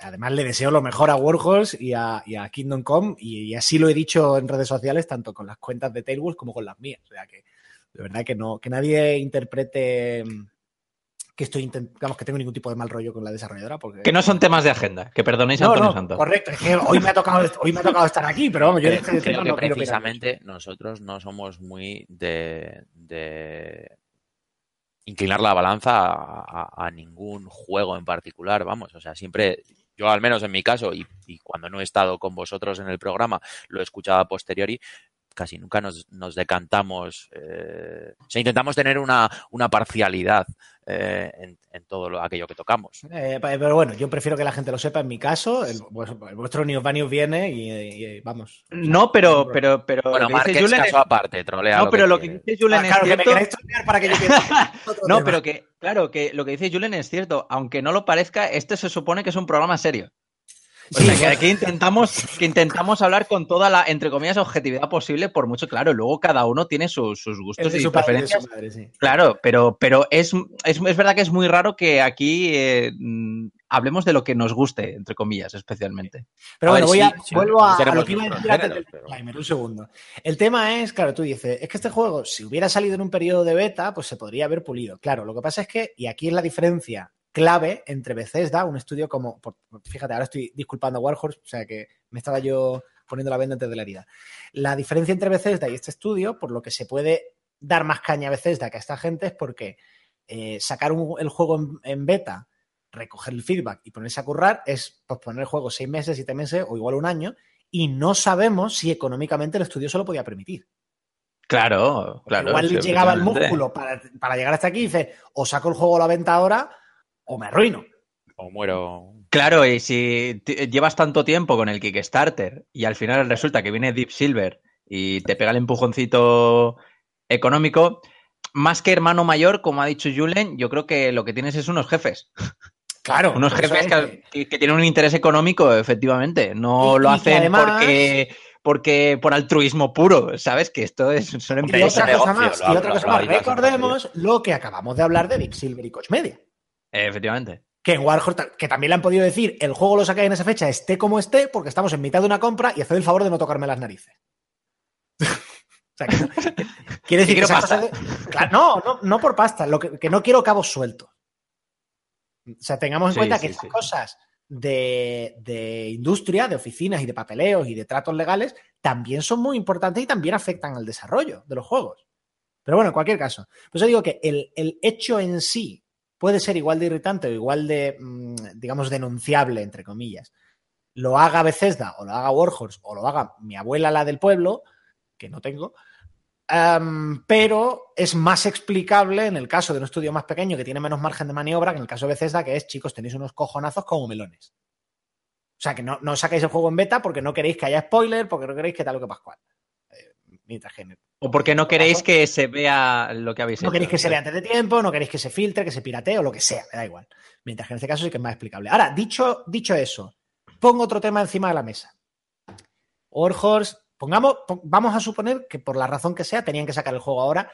Speaker 2: además le deseo lo mejor a Warhols y a, Kingdom Come y, así lo he dicho en redes sociales, tanto con las cuentas de Tailwolf como con las mías. O sea que de verdad que no, que nadie interprete mm, que estoy digamos que tengo ningún tipo de mal rollo con la desarrolladora. Porque...
Speaker 4: Que no son temas de agenda, que perdonéis Antonio
Speaker 2: Santos. Correcto, es que hoy me ha tocado, hoy me ha tocado estar aquí, pero vamos, yo
Speaker 3: creo, que precisamente nosotros no somos muy de, inclinar la balanza a, ningún juego en particular, vamos, o sea, siempre yo al menos en mi caso, y, cuando no he estado con vosotros en el programa, lo he escuchado a posteriori, casi nunca nos, decantamos, eh, o sea, intentamos tener una, parcialidad eh, en, todo lo, aquello que tocamos.
Speaker 2: Eh, pero bueno, yo prefiero que la gente lo sepa. En mi caso, el, vuestro News viene y, vamos.
Speaker 4: No, pero, pero, pero.
Speaker 3: Bueno, Marques caso aparte, trolea.
Speaker 4: No, pero lo que dice Julen ah, es cierto. para que yo no, pero que, claro, que lo que dice Julen es cierto. Aunque no lo parezca, este se supone que es un programa serio. O sea, que aquí intentamos, que intentamos hablar con toda la, entre comillas, objetividad posible, por mucho, claro, luego cada uno tiene sus, gustos y sus preferencias. Claro, pero, pero es, es, verdad que es muy raro que aquí eh, mm, hablemos de lo que nos guste, entre comillas, especialmente.
Speaker 2: Pero bueno, voy a, vuelvo a, lo que iba a decir antes del un segundo. El tema es, claro, tú dices, es que este juego, si hubiera salido en un periodo de beta, pues se podría haber pulido. Claro, lo que pasa es que, y aquí es la diferencia clave entre Bethesda, un estudio como, fíjate, ahora estoy disculpando a Warhorse, o sea que me estaba yo poniendo la venda antes de la herida. La diferencia entre Bethesda y este estudio, por lo que se puede dar más caña a Bethesda que a esta gente, es porque eh, sacar el juego en, beta, recoger el feedback y ponerse a currar es posponer el juego seis meses, siete meses o igual un año, y no sabemos si económicamente el estudio se lo podía permitir.
Speaker 4: Claro, claro.
Speaker 2: Igual le llegaba el músculo para, para, llegar hasta aquí y dice, o saco el juego a la venta ahora o me arruino.
Speaker 3: O muero.
Speaker 4: Claro, y si llevas tanto tiempo con el Kickstarter y al final resulta que viene Deep Silver y te pega el empujoncito económico, más que hermano mayor, como ha dicho Julen, yo creo que lo que tienes es unos jefes.
Speaker 2: Claro.
Speaker 4: unos jefes que, tienen un interés económico, efectivamente. No lo hacen porque porque por altruismo puro, ¿sabes? Que esto es son
Speaker 2: empresas. Y otra cosa más, y otra cosa más. recordemos lo que acabamos de hablar de Deep Silver y Coach Media.
Speaker 4: Efectivamente.
Speaker 2: Que en Warhol, que también le han podido decir, el juego lo sacáis en esa fecha, esté como esté, porque estamos en mitad de una compra y haced el favor de no tocarme las narices. o sea, que, quiere decir que, esa no, no, no por pasta, lo que, no quiero cabos sueltos. O sea, tengamos en cuenta que esas cosas de, industria, de oficinas y de papeleos y de tratos legales también son muy importantes y también afectan al desarrollo de los juegos. Pero bueno, en cualquier caso, pues yo digo que el, el hecho en sí puede ser igual de irritante o igual de, mm, digamos, denunciable, entre comillas, lo haga Bethesda o lo haga Warhorse o lo haga mi abuela, la del pueblo, que no tengo, pero es más explicable en el caso de un estudio más pequeño que tiene menos margen de maniobra que en el caso de Bethesda, que es, chicos, tenéis unos cojonazos como melones. O sea, que no, no sacáis el juego en beta porque no queréis que haya spoiler, porque no queréis que tal o que pascual. Eh, mientras
Speaker 4: o porque no queréis que se vea lo que habéis
Speaker 2: hecho. No queréis que se vea antes de tiempo, no queréis que se filtre, que se piratee o lo que sea, me da igual. Mientras que en este caso sí que es más explicable. Ahora, dicho, dicho eso, pongo otro tema encima de la mesa. Warhorse, pongamos, vamos a suponer que por la razón que sea tenían que sacar el juego ahora,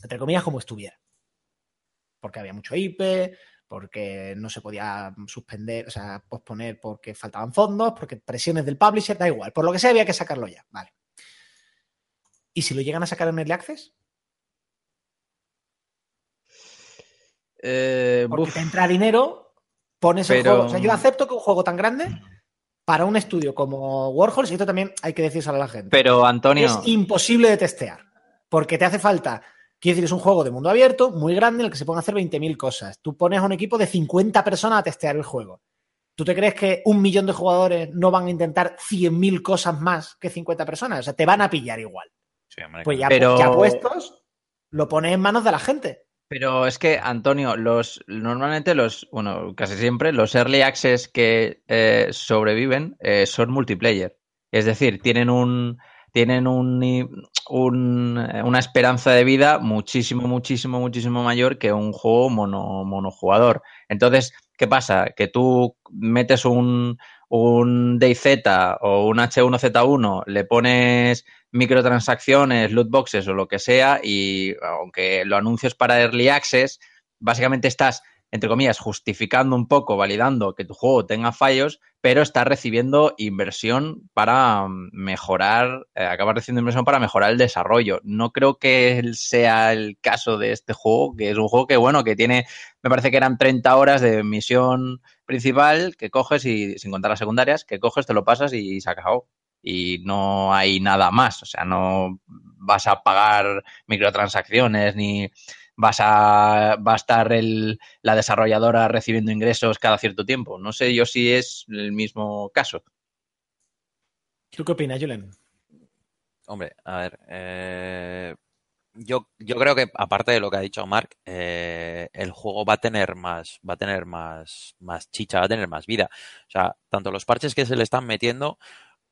Speaker 2: entre comillas, como estuviera. Porque había mucho IP, porque no se podía suspender, o sea, posponer porque faltaban fondos, porque presiones del publisher, da igual. Por lo que sea, había que sacarlo ya. Vale. ¿Y si lo llegan a sacar en Early Access? Eh, Porque te entra dinero, pones el juego. O sea, yo acepto que un juego tan grande para un estudio como Warhol, y esto también hay que decírselo a la gente.
Speaker 4: Pero, Antonio.
Speaker 2: Es imposible de testear. Porque te hace falta. Quiero decir, es un juego de mundo abierto, muy grande, en el que se pueden hacer 20.000 cosas. Tú pones a un equipo de 50 personas a testear el juego. ¿Tú te crees que un millón de jugadores no van a intentar 100.000 cosas más que 50 personas? O sea, te van a pillar igual pues ya, pero... puestos, lo pone en manos de la gente.
Speaker 4: Pero es que, Antonio, los normalmente los, bueno, casi siempre, los early access que eh, sobreviven eh, son multiplayer. Es decir, tienen un tienen un, una esperanza de vida muchísimo, muchísimo, muchísimo mayor que un juego mono, monojugador. Entonces, ¿qué pasa? Que tú metes un, un DayZ o un H1Z1, le pones microtransacciones, loot boxes o lo que sea, y aunque lo anuncies para Early Access, básicamente estás, entre comillas, justificando un poco, validando que tu juego tenga fallos, pero estás recibiendo inversión para mejorar, eh, acabas recibiendo inversión para mejorar el desarrollo. No creo que sea el caso de este juego, que es un juego que, bueno, que tiene, me parece que eran 30 horas de misión principal que coges y, sin contar las secundarias, que coges, te lo pasas y se acabó y no hay nada más. O sea, no vas a pagar microtransacciones ni vas a, va a estar el, la desarrolladora recibiendo ingresos cada cierto tiempo. No sé yo si es el mismo caso.
Speaker 2: ¿Tú qué opinas, Julen?
Speaker 3: Hombre, a ver, eh, yo, yo creo que aparte de lo que ha dicho Mark, eh, el juego va a tener más, va a tener más, más chicha, va a tener más vida. O sea, tanto los parches que se le están metiendo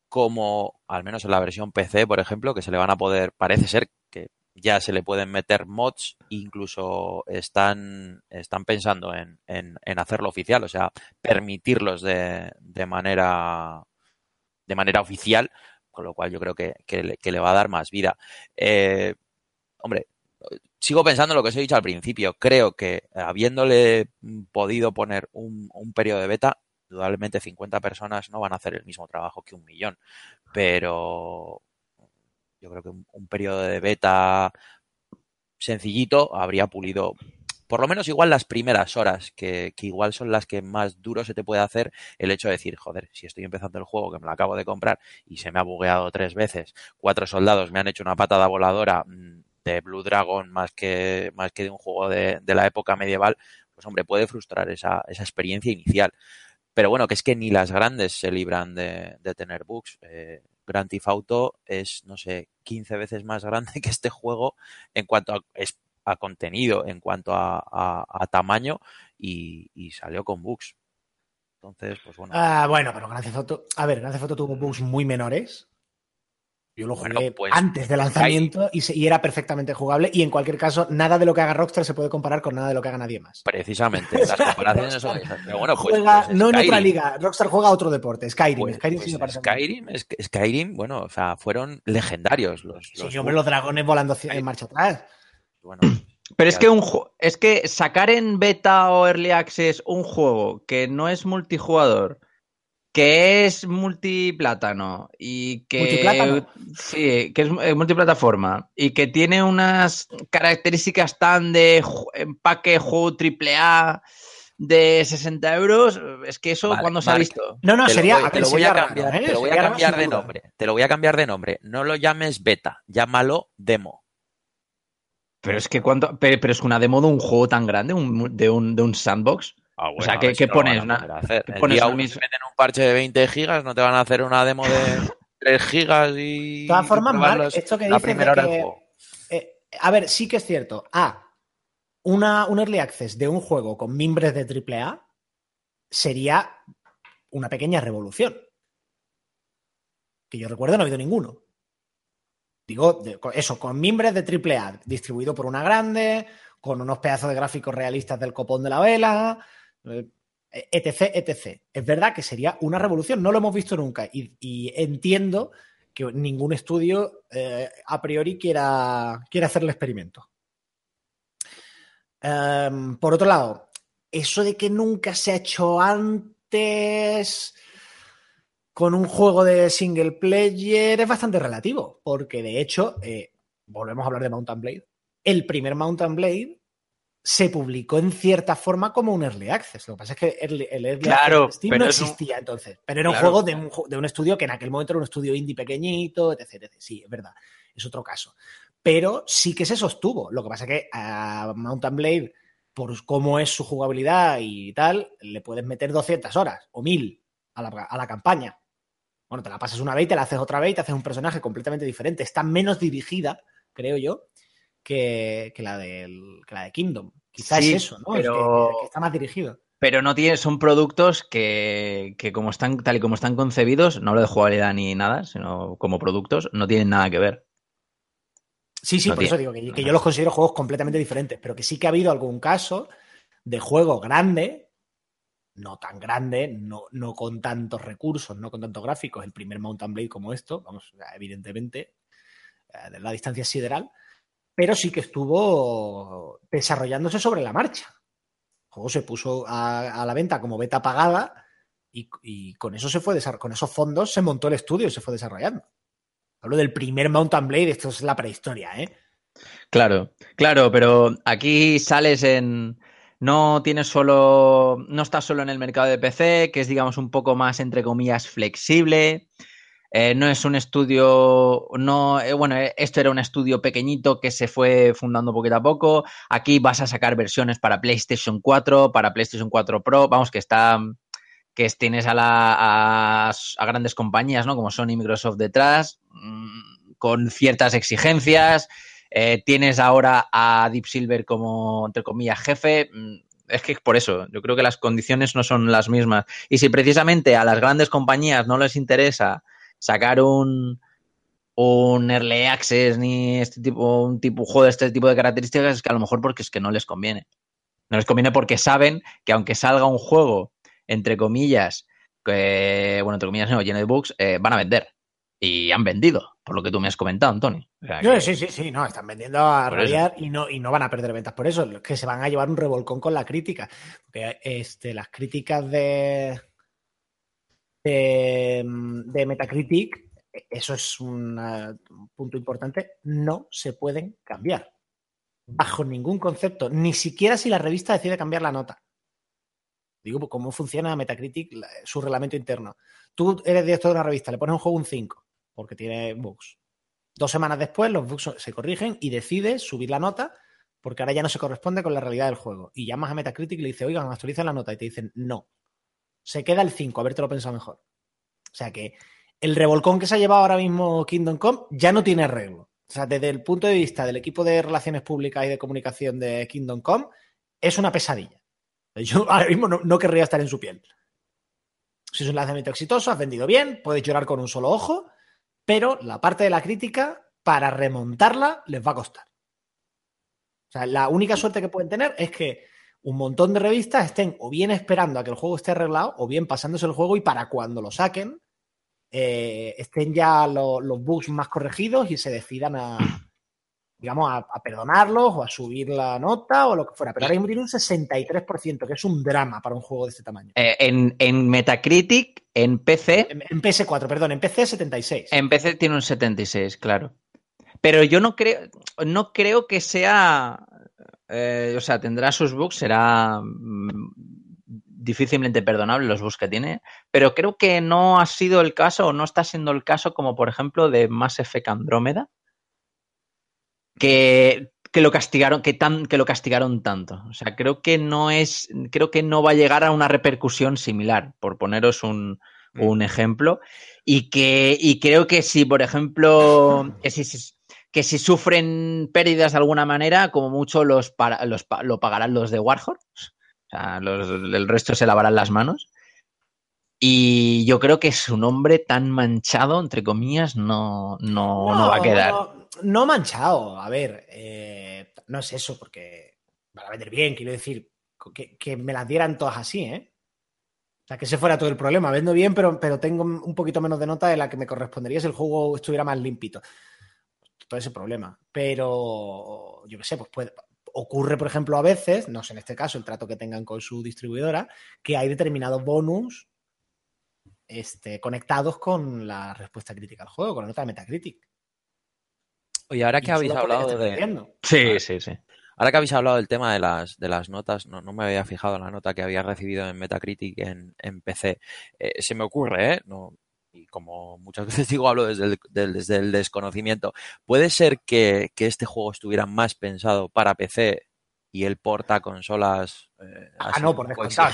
Speaker 3: como al menos en la versión PC, por ejemplo, que se le van a poder, parece ser que ya se le pueden meter mods, incluso están, están pensando en, en, hacerlo oficial, o sea, permitirlos de, de, manera de manera oficial, con lo cual yo creo que, que, le, va a dar más vida. Eh, hombre, sigo pensando lo que os he dicho al principio. Creo que habiéndole podido poner un, un periodo de beta, indudablemente 50 personas no van a hacer el mismo trabajo que un millón, pero yo creo que un, periodo de beta sencillito habría pulido por lo menos igual las primeras horas, que, igual son las que más duro se te puede hacer el hecho de decir, joder, si estoy empezando el juego que me lo acabo de comprar y se me ha bugueado tres veces, cuatro soldados me han hecho una patada voladora mm, de Blue Dragon más que, más que de un juego de, de la época medieval, pues hombre, puede frustrar esa, esa experiencia inicial. Pero bueno, que es que ni las grandes se libran de, tener bugs. Eh, es, no sé, 15 veces más grande que este juego en cuanto a, contenido, en cuanto a, tamaño y, salió con bugs. Entonces, pues bueno.
Speaker 2: Ah, bueno, pero Grand Theft a ver, Grand Theft tuvo bugs muy menores. Yo lo jugué pues, antes del lanzamiento y, era perfectamente jugable. Y en cualquier caso, nada de lo que haga Rockstar se puede comparar con nada de lo que haga nadie más.
Speaker 3: Precisamente, las comparaciones son Pero bueno,
Speaker 2: pues, juega, pues no en otra liga. Rockstar juega otro deporte, Skyrim. Skyrim, sí
Speaker 3: Skyrim, Skyrim, bueno, o sea, fueron legendarios los.
Speaker 2: sí, hombre, los dragones volando en marcha atrás.
Speaker 4: Bueno. Pero es que, un, es que sacar en beta o early access un juego que no es multijugador que es multiplátano y que
Speaker 2: ¿Multiplátano?
Speaker 4: sí, que es eh, multiplataforma y que tiene unas características tan de empaque juego AAA de 60 euros, es que eso cuando se ha visto.
Speaker 2: No, no, sería.
Speaker 3: te lo voy a cambiar, ¿eh? te lo voy a cambiar de nombre. Te lo voy a cambiar de nombre. No lo llames beta, llámalo demo.
Speaker 4: Pero es que cuánto. Pero, es una demo de un juego tan grande, de, un, de un sandbox. Ah, o sea, ¿qué, pones? Una,
Speaker 3: pones un... meten un parche de 20 gigas, no te van a hacer una demo de 3 gigas y.
Speaker 2: De todas formas, Mark, esto que dices que. Eh, a ver, sí que es cierto. A. Una, un early access de un juego con mimbres de AAA sería una pequeña revolución. Que yo recuerdo no ha habido ninguno. Digo, eso, con mimbres de AAA, distribuido por una grande, con unos pedazos de gráficos realistas del copón de la vela, etc, etc. Es verdad que sería una revolución, no lo hemos visto nunca y, entiendo que ningún estudio eh, a priori quiera, quiera hacer el experimento. Em, por otro lado, eso de que nunca se ha hecho antes con un juego de single player es bastante relativo, porque de hecho, eh, volvemos a hablar de Mountain Blade, el primer Mountain Blade se publicó en cierta forma como un early access. Lo que pasa es que el, early access Steam no existía entonces, pero era un juego de un, de un, estudio que en aquel momento era un estudio indie pequeñito, etc, Sí, es verdad, es otro caso. Pero sí que se sostuvo. Lo que pasa es que a Mountain Blade, por cómo es su jugabilidad y tal, le puedes meter 200 horas o 1000 a la, a la campaña. Bueno, te la pasas una vez y te la haces otra vez y te haces un personaje completamente diferente. Está menos dirigida, creo yo, que, la, del, que la de Kingdom. Quizás es eso, ¿no?
Speaker 4: Pero...
Speaker 2: que, está más dirigido.
Speaker 4: Pero no tiene, son productos que, que, como están, tal y como están concebidos, no lo de jugabilidad ni nada, sino como productos, no tienen nada que ver.
Speaker 2: Sí, sí, por eso digo que, que, yo los considero juegos completamente diferentes, pero que sí que ha habido algún caso de juego grande, no tan grande, no, no con tantos recursos, no con tantos gráficos, el primer Mountain Blade como esto, vamos, evidentemente, eh, de la distancia sideral, pero sí que estuvo desarrollándose sobre la marcha. El juego se puso a, la venta como beta pagada y, con eso se fue con esos fondos se montó el estudio y se fue desarrollando. Hablo del primer Mountain Blade, esto es la prehistoria, ¿eh?
Speaker 4: Claro, claro, pero aquí sales en. No tienes solo. No estás solo en el mercado de PC, que es, digamos, un poco más, entre comillas, flexible. Eh, no es un estudio, no, eh, bueno, eh, esto era un estudio pequeñito que se fue fundando poquito a poco. Aquí vas a sacar versiones para PlayStation 4, para PlayStation 4 Pro, vamos, que está, que tienes a, la, a, grandes compañías, ¿no? Como Sony y Microsoft detrás, mm, con ciertas exigencias. tienes ahora a Deep Silver como, entre comillas, jefe. Mm, es que por eso, yo creo que las condiciones no son las mismas. Y si precisamente a las grandes compañías no les interesa sacar un, un early access ni este tipo, un tipo juego de este tipo de características es que a lo mejor porque es que no les conviene. No les conviene porque saben que aunque salga un juego, entre comillas, que, bueno, entre comillas no, lleno de bugs, eh, van a vender. Y han vendido, por lo que tú me has comentado, Antonio.
Speaker 2: Sí, sí, sí, no, están vendiendo a y no, y no van a perder ventas por eso, que se van a llevar un revolcón con la crítica. Porque este, las críticas de, de, Metacritic, eso es un punto importante, no se pueden cambiar. Bajo ningún concepto, ni siquiera si la revista decide cambiar la nota. Digo, pues, cómo funciona Metacritic, su reglamento interno. Tú eres director de una revista, le pones un juego un 5, porque tiene bugs. Dos semanas después los bugs se corrigen y decides subir la nota porque ahora ya no se corresponde con la realidad del juego. Y llamas a Metacritic y le dices, oigan, actualicen la nota. Y te dicen, no, se queda el 5, lo pensado mejor. O sea que el revolcón que se ha llevado ahora mismo Kingdom Come ya no tiene arreglo. O sea, desde el punto de vista del equipo de relaciones públicas y de comunicación de Kingdom Come, es una pesadilla. Yo ahora mismo no, querría estar en su piel. Si es un lanzamiento exitoso, has vendido bien, puedes llorar con un solo ojo, pero la parte de la crítica, para remontarla, les va a costar. O sea, la única suerte que pueden tener es que un montón de revistas estén o bien esperando a que el juego esté arreglado o bien pasándose el juego y para cuando lo saquen eh, estén ya los bugs más corregidos y se decidan a, digamos, a, perdonarlos o a subir la nota o lo que fuera. Pero ahora mismo tiene un 63%, que es un drama para un juego de este tamaño.
Speaker 4: Eh, en, Metacritic, en PC...
Speaker 2: En, PS4, perdón, en PC 76.
Speaker 4: En PC tiene un 76, claro. Pero yo no creo, no creo que sea... Eh, o sea, tendrá sus bugs, será mm, difícilmente perdonable los bugs que tiene, pero creo que no ha sido el caso o no está siendo el caso como por ejemplo de Mass Effect Andrómeda, que, lo castigaron, que, tan, que lo castigaron tanto. O sea, creo que no es, creo que no va a llegar a una repercusión similar, por poneros un, mm. ejemplo. Y que, y creo que si, por ejemplo, que si, que si sufren pérdidas de alguna manera, como mucho los, los lo pagarán los de Warhol. O sea, los, el resto se lavarán las manos. Y yo creo que su nombre tan manchado, entre comillas, no, no, no, va a quedar.
Speaker 2: No, manchado, a ver, eh, no es eso, porque van a vender bien, quiero decir, que, me las dieran todas así, ¿eh? O sea, que ese fuera todo el problema. Vendo bien, pero, pero tengo un poquito menos de nota de la que me correspondería si el juego estuviera más limpito. Todo ese problema. Pero, yo qué sé, pues puede, ocurre, por ejemplo, a veces, no sé en este caso el trato que tengan con su distribuidora, que hay determinados bonus este, conectados con la respuesta crítica al juego, con la nota de Metacritic.
Speaker 3: Oye, ahora que habéis hablado de.
Speaker 4: Sí, sí, sí.
Speaker 3: Ahora que habéis hablado del tema de las, de las notas, no, me había fijado en la nota que había recibido en Metacritic en, en PC. Eh, se me ocurre, ¿eh? No, y como muchas veces digo, hablo desde el, desde el desconocimiento. ¿Puede ser que, que, este juego estuviera más pensado para PC y el porta consolas?
Speaker 2: Eh, ah, no, por descontado.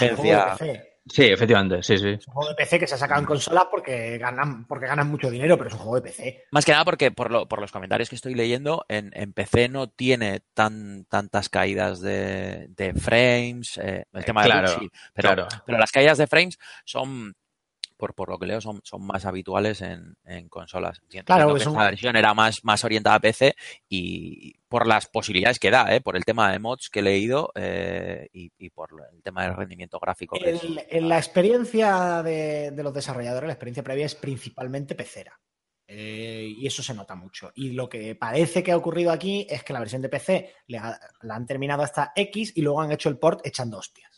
Speaker 4: Sí, efectivamente, sí, sí.
Speaker 2: Es un juego de PC que se ha sacado en consolas porque ganan, porque ganan mucho dinero, pero es un juego de PC.
Speaker 3: Más que nada porque por, lo, por los comentarios que estoy leyendo, en, en PC no tiene tan, tantas caídas de, de frames, eh, el tema
Speaker 4: de
Speaker 3: sí, pero, pero las caídas de frames son por, por lo que leo, son, son más habituales en, en consolas.
Speaker 2: claro,
Speaker 3: que esta versión era más, más orientada a PC y por las posibilidades que da, ¿eh? por el tema de mods que he leído eh, y, y, por el tema del rendimiento gráfico.
Speaker 2: en la experiencia de, de, los desarrolladores, la experiencia previa es principalmente pecera. Eh, y eso se nota mucho. Y lo que parece que ha ocurrido aquí es que la versión de PC le la han terminado hasta X y luego han hecho el port echando hostias.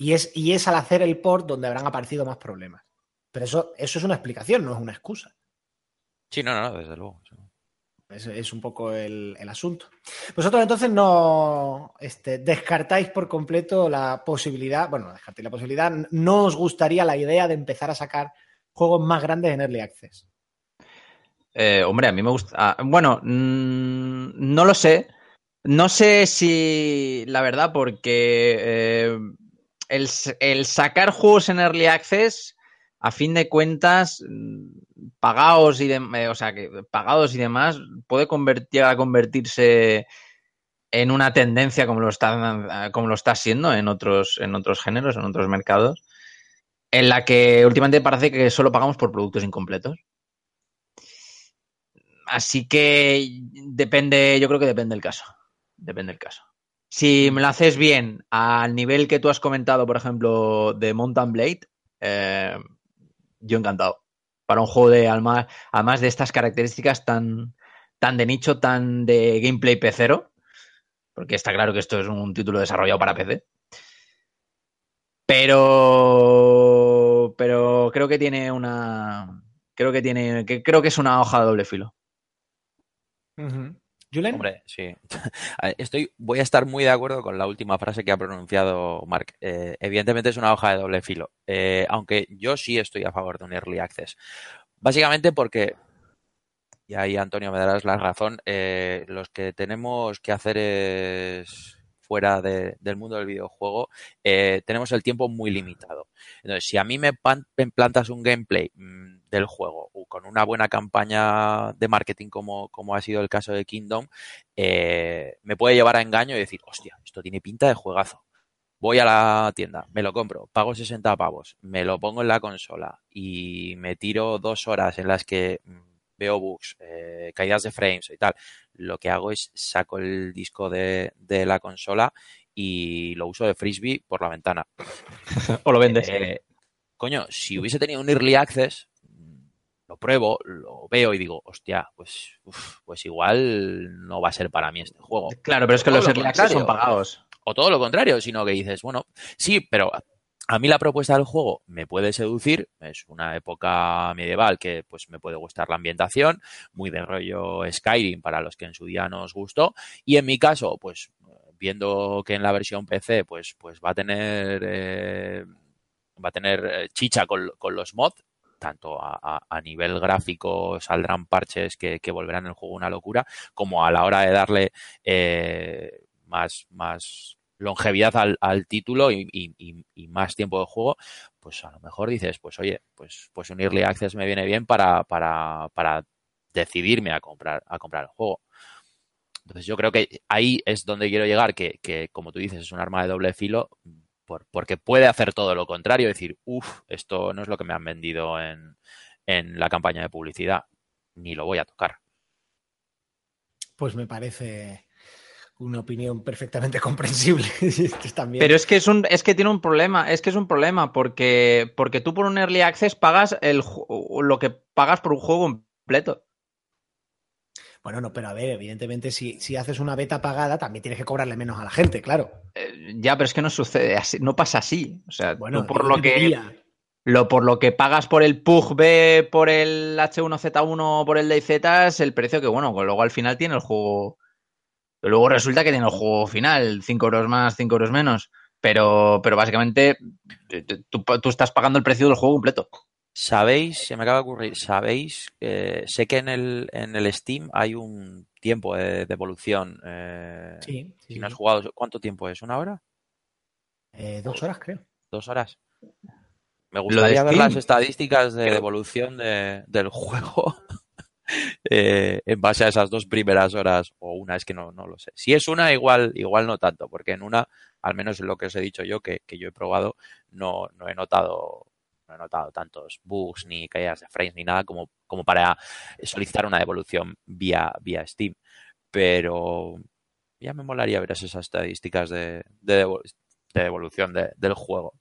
Speaker 2: Y es, y es al hacer el port donde habrán aparecido más problemas. Pero eso, eso es una explicación, no es una excusa.
Speaker 3: Sí, no, no, desde luego.
Speaker 2: Es, es un poco el, asunto. Vosotros entonces no este, descartáis por completo la posibilidad, bueno, descartáis la posibilidad, no os gustaría la idea de empezar a sacar juegos más grandes en Early Access.
Speaker 4: Eh, hombre, a mí me gusta. Ah, bueno, mm, no lo sé. No sé si la verdad, porque eh, el, sacar juegos en Early Access, a fin de cuentas, pagados y, de, eh, o sea, que, pagados y demás, puede convertir, a convertirse en una tendencia como lo está, como lo está siendo en otros, en otros géneros, en otros mercados, en la que últimamente parece que solo pagamos por productos incompletos. Así que depende, yo creo que depende del caso. Depende del caso. Si me lo haces bien al nivel que tú has comentado, por ejemplo, de Mountain Blade, eh, yo encantado. Para un juego de alma, además de estas características tan, tan de nicho, tan de gameplay P0, porque está claro que esto es un título desarrollado para PC. Pero, pero creo que tiene una, creo que tiene, que creo que es una hoja de doble filo.
Speaker 3: Hombre, sí. Estoy, voy a estar muy de acuerdo con la última frase que ha pronunciado Mark. Eh, evidentemente es una hoja de doble filo, eh, aunque yo sí estoy a favor de un early access. Básicamente porque, y ahí Antonio me darás la razón, eh, los que tenemos que hacer es fuera del mundo del videojuego, tenemos el tiempo muy limitado. Entonces, si a mí me, plantas un gameplay mm, del juego con una buena campaña de marketing como, como ha sido el caso de Kingdom, eh, me puede llevar a engaño y decir, hostia, esto tiene pinta de juegazo. voy a la tienda, me lo compro, pago 60 pavos, me lo pongo en la consola y me tiro dos horas en las que mm, veo bugs, eh, caídas de frames y tal, lo que hago es saco el disco de, la consola y lo uso de frisbee por la ventana.
Speaker 4: o lo vendes.
Speaker 3: Eh, coño, si hubiese tenido un early access, lo pruebo, lo veo y digo, hostia, pues, pues igual no va a ser para mí este juego.
Speaker 4: Claro, pero es que los early access son pagados.
Speaker 3: O todo lo contrario, sino que dices, bueno, sí, pero a mí la propuesta del juego me puede seducir, es una época medieval que pues me puede gustar la ambientación, muy de rollo Skyrim para los que en su día nos gustó, y en mi caso, pues viendo que en la versión PC pues, pues va a tener eh, va a tener eh, chicha con, los mods, tanto a, nivel gráfico saldrán parches que, volverán el juego una locura, como a la hora de darle eh, más, más longevidad al, título y, más tiempo de juego, pues a lo mejor dices, pues oye, pues, pues un Early Access me viene bien para, para, para decidirme a comprar, a comprar el juego. Entonces yo creo que ahí es donde quiero llegar, que, que como tú dices, es un arma de doble filo, porque puede hacer todo lo contrario, decir, uff, esto no es lo que me han vendido en, la campaña de publicidad, ni lo voy a tocar.
Speaker 2: Pues me parece una opinión perfectamente comprensible.
Speaker 4: Pero es que es un, es que tiene un problema, es que es un problema, porque, porque tú por un early access pagas el, lo que pagas por un juego completo.
Speaker 2: Bueno, no, pero a ver, evidentemente si, si haces una beta pagada también tienes que cobrarle menos a la gente, claro.
Speaker 4: Eh, ya, pero es que no sucede así, no pasa así. O sea, bueno, por lo que lo por lo que pagas por el PUG por el H1Z1 por el DayZ es el precio que, bueno, luego al final tiene el juego. Luego resulta que tiene el juego final, 5 euros más, 5 euros menos. Pero, pero básicamente tú, tú estás pagando el precio del juego completo.
Speaker 3: ¿Sabéis? Se me acaba de ocurrir. ¿Sabéis? sé que en el, en el Steam hay un tiempo de devolución. Eh, sí, Si no has jugado, ¿cuánto tiempo es? ¿Una hora?
Speaker 2: Eh, dos horas, creo.
Speaker 3: ¿Dos horas? Me gustaría ver las estadísticas de devolución de, del juego eh, en base a esas dos primeras horas o una, es que no, no lo sé. Si es una, igual, igual no tanto, porque en una, al menos en lo que os he dicho yo, que, que yo he probado, no, no he notado no he notado tantos bugs ni caídas de frames ni nada como, como para solicitar una devolución vía, vía Steam. Pero ya me molaría ver esas estadísticas de, de, devolución del juego.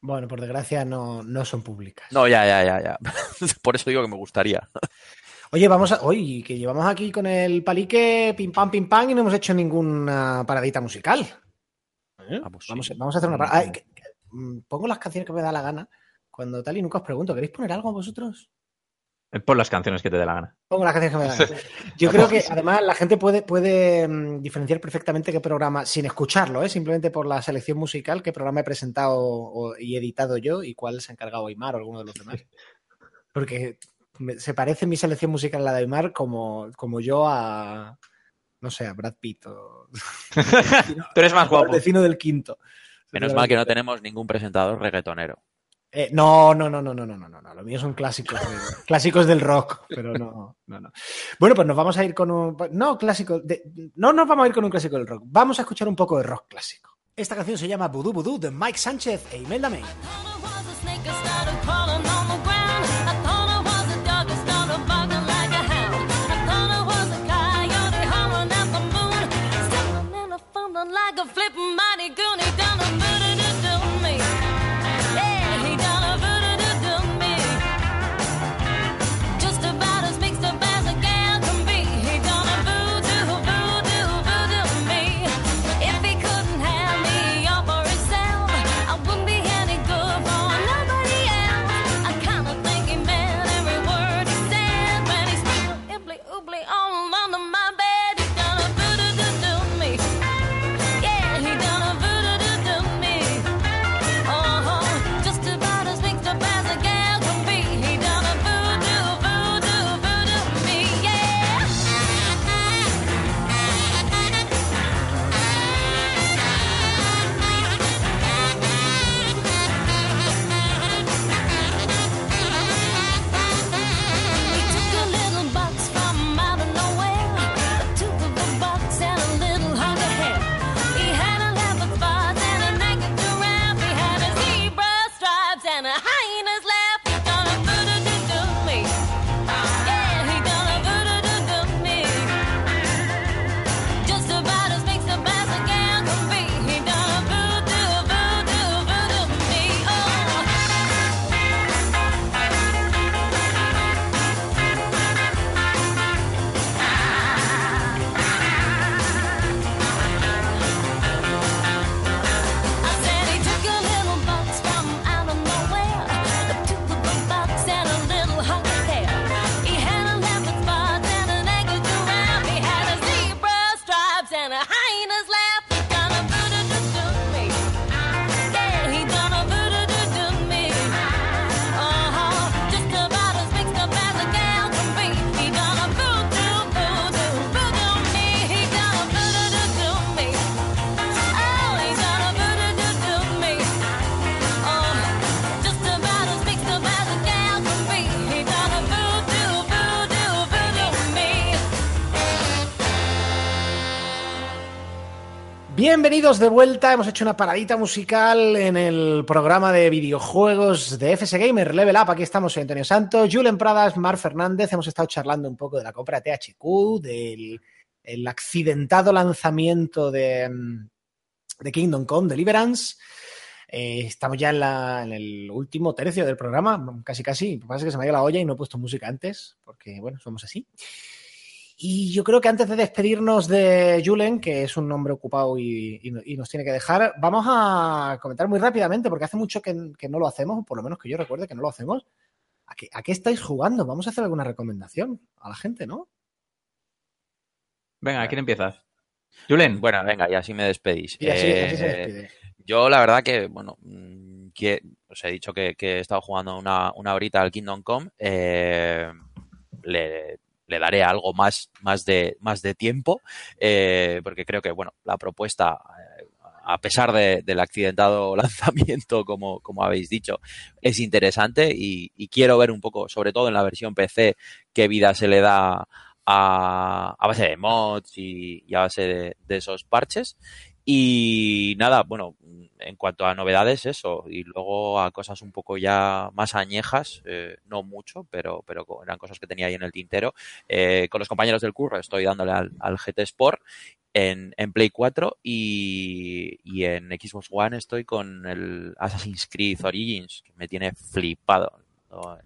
Speaker 2: Bueno, por desgracia no, no son públicas.
Speaker 3: No, ya, ya, ya, ya. por eso digo que me gustaría.
Speaker 2: Oye, vamos a. Oye, que llevamos aquí con el palique pim pam, pim pam y no hemos hecho ninguna paradita musical. ¿Eh? Vamos, vamos, a hacer una parada. Mm, pongo las canciones que me da la gana cuando tal y nunca os pregunto, ¿queréis poner algo vosotros?
Speaker 4: Eh, pon las canciones que te dé la gana.
Speaker 2: Pongo las canciones que me da la gana. Yo creo que además la gente puede, puede mm, diferenciar perfectamente qué programa, sin escucharlo, ¿eh? simplemente por la selección musical, qué programa he presentado y editado yo y cuál se ha encargado Aymar o alguno de los demás. Porque se parece mi selección musical a la de Aymar como, como yo a, no sé, a Brad Pitt o...
Speaker 4: Tú eres más guapo.
Speaker 2: vecino del quinto.
Speaker 3: Menos mal que no tenemos ningún presentador reggaetonero.
Speaker 2: Eh, no, no, no, no, no, no, no, no, Lo mío son clásicos, clásicos del rock, pero no, no, no. Bueno, pues nos vamos a ir con un, no clásico, no nos vamos a ir con un clásico del rock. Vamos a escuchar un poco de rock clásico. Esta canción se llama Voodoo Voodoo de Mike Sánchez e Imelda May. Bienvenidos de vuelta. Hemos hecho una paradita musical en el programa de videojuegos de FS Gamer Level Up. Aquí estamos, soy Antonio Santos, Julen Pradas, Mar Fernández. Hemos estado charlando un poco de la compra de THQ, del el accidentado lanzamiento de, de Kingdom Come Deliverance. Eh, estamos ya en, el último tercio del programa, casi casi. Lo que pasa es que se me ha ido la olla y no he puesto música antes, porque bueno, somos así. Y yo creo que antes de despedirnos de Julen, que es un nombre ocupado y, nos tiene que dejar, vamos a comentar muy rápidamente, porque hace mucho que, no lo hacemos, por lo menos que yo recuerde que no lo hacemos. ¿A qué, ¿A qué, estáis jugando? Vamos a hacer alguna recomendación a la gente, ¿no?
Speaker 4: Venga, ¿quién empiezas? Julen.
Speaker 3: Bueno, venga, y así me despedís. Y así, se eh, despide. Yo, la verdad que, bueno, mm, que, os he dicho que, he estado jugando una, una horita al Kingdom Come. Eh, le le daré algo más, más, de, más de tiempo, eh, porque creo que, bueno, la propuesta, eh, a pesar del accidentado lanzamiento, como, como habéis dicho, es interesante y, quiero ver un poco, sobre todo en la versión PC, qué vida se le da a, base de mods y, a base de, esos parches. Y nada, bueno, en cuanto a novedades, eso. Y luego a cosas un poco ya más añejas, eh, no mucho, pero, pero eran cosas que tenía ahí en el tintero. Eh, con los compañeros del curro estoy dándole al, GT Sport en, en Play 4 y, y, en Xbox One estoy con el Assassin's Creed Origins, que me tiene flipado.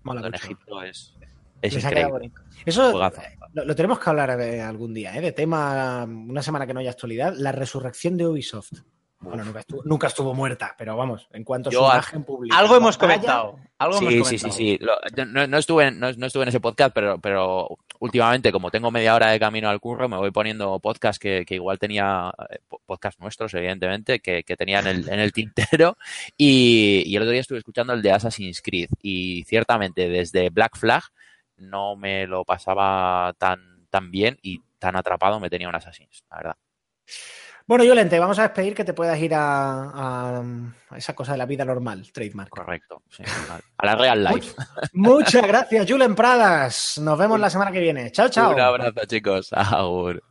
Speaker 3: en Egipto es, es increíble.
Speaker 2: Eso lo, tenemos que hablar eh, algún día, ¿eh? de tema, una semana que no haya actualidad, la resurrección de Ubisoft. Bueno, nunca estuvo, muerta, pero vamos, en cuanto a su imagen pública.
Speaker 4: Algo hemos comentado. Algo
Speaker 3: sí, sí, sí, sí, no, estuve en, no, estuve en ese podcast, pero, pero últimamente, como tengo media hora de camino al curro, me voy poniendo podcast que, igual tenía, eh, podcast nuestros, evidentemente, que, que tenía en el, en el tintero. Y, y el otro día estuve escuchando el de Assassin's Creed. Y ciertamente, desde Black Flag, no me lo pasaba tan, tan bien y tan atrapado me tenía un Assassin's, la verdad.
Speaker 2: Bueno, Yolente, vamos a despedir que te puedas ir a, esa cosa de la vida normal, trademark.
Speaker 3: Correcto, a la real life.
Speaker 2: muchas gracias, Julen Pradas. Nos vemos la semana que viene. Chao, chao.
Speaker 3: Un abrazo, chicos. Agur.